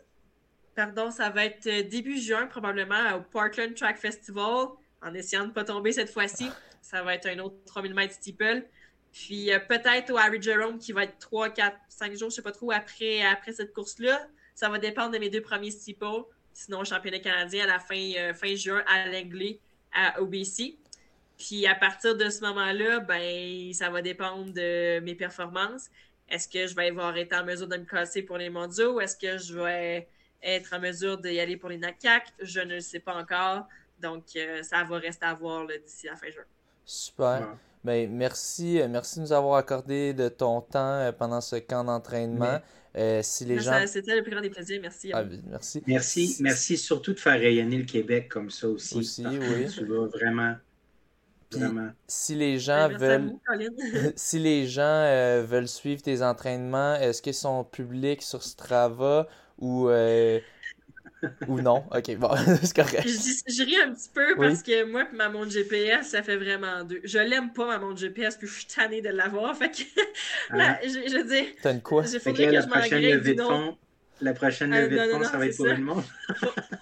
pardon, ça va être euh, début juin, probablement, au Portland Track Festival, en essayant de ne pas tomber cette fois-ci. Ça va être un autre 3000 mètres steeple. Puis peut-être au Harry Jerome, qui va être 3, 4, 5 jours, je ne sais pas trop, après, après cette course-là. Ça va dépendre de mes deux premiers steeples. Sinon, championnat canadien à la fin, euh, fin juin à l'Anglais, à OBC. Puis à partir de ce moment-là, ben, ça va dépendre de mes performances. Est-ce que je vais avoir été en mesure de me classer pour les mondiaux? Est-ce que je vais être en mesure d'y aller pour les NACAC? Je ne le sais pas encore. Donc, euh, ça va rester à voir d'ici la fin juin. Super. Ben, merci, euh, merci de nous avoir accordé de ton temps pendant ce camp d'entraînement. Euh, si les gens... C'était le plus grand des plaisirs, merci. Ah, merci. Merci. Merci surtout de faire rayonner le Québec comme ça aussi. Aussi, oui. Tu vas vraiment. vraiment. Si les gens veulent, si les gens euh, veulent suivre tes entraînements, est-ce qu'ils sont publics sur Strava ou euh, ou non? Ok, bon, c'est correct. Je, ris un petit peu parce que moi ma montre GPS, ça fait vraiment deux. Je l'aime pas, ma montre GPS, puis je suis tannée de l'avoir. Fait que, ah. je, je dis... T'as une quoi? Faudrait que, la je prochaine levée de fond, la prochaine levée de fond, ça va être pour une montre.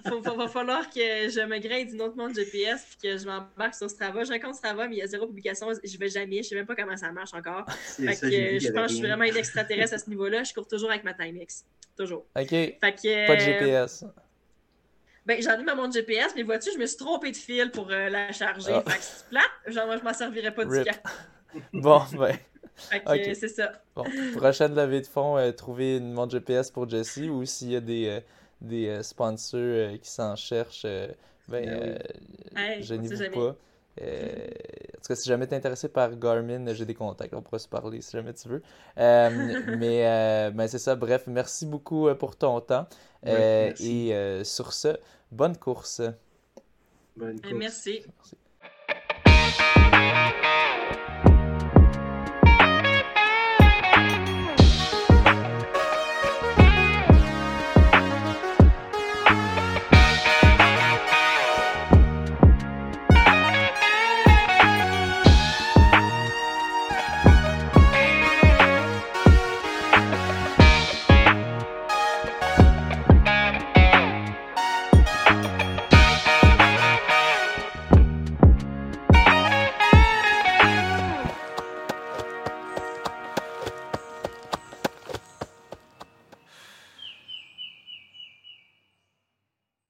Il va falloir que je me grade d'une autre montre GPS puis que je m'embarque sur Strava. J'ai un compte Strava, mais il y a zéro publication. Je vais jamais. Je sais même pas comment ça marche encore. Fait ça, que, je pense que je suis vraiment une extraterrestre à ce niveau-là. Je cours toujours avec ma Timex. Toujours. OK. Fait que, pas de GPS. Ben, j'en ai ma montre GPS, mais vois-tu, je me suis trompé de fil pour euh, la charger. Ah. Fait que c'est plate. Genre, moi, je m'en servirais pas du cas. bon, ben. Fait que c'est ça. Bon, prochaine levée de fonds, euh, trouver une montre GPS pour Jessie ou s'il y a des, euh, des sponsors qui s'en cherchent, ben, ben je n'y vous pas. en tout cas, si jamais tu es intéressé par Garmin, j'ai des contacts. On pourra se parler si jamais tu veux. mais ben, c'est ça. Bref, merci beaucoup pour ton temps. et sur ce, Bonne course. Bonne course. Merci. Merci.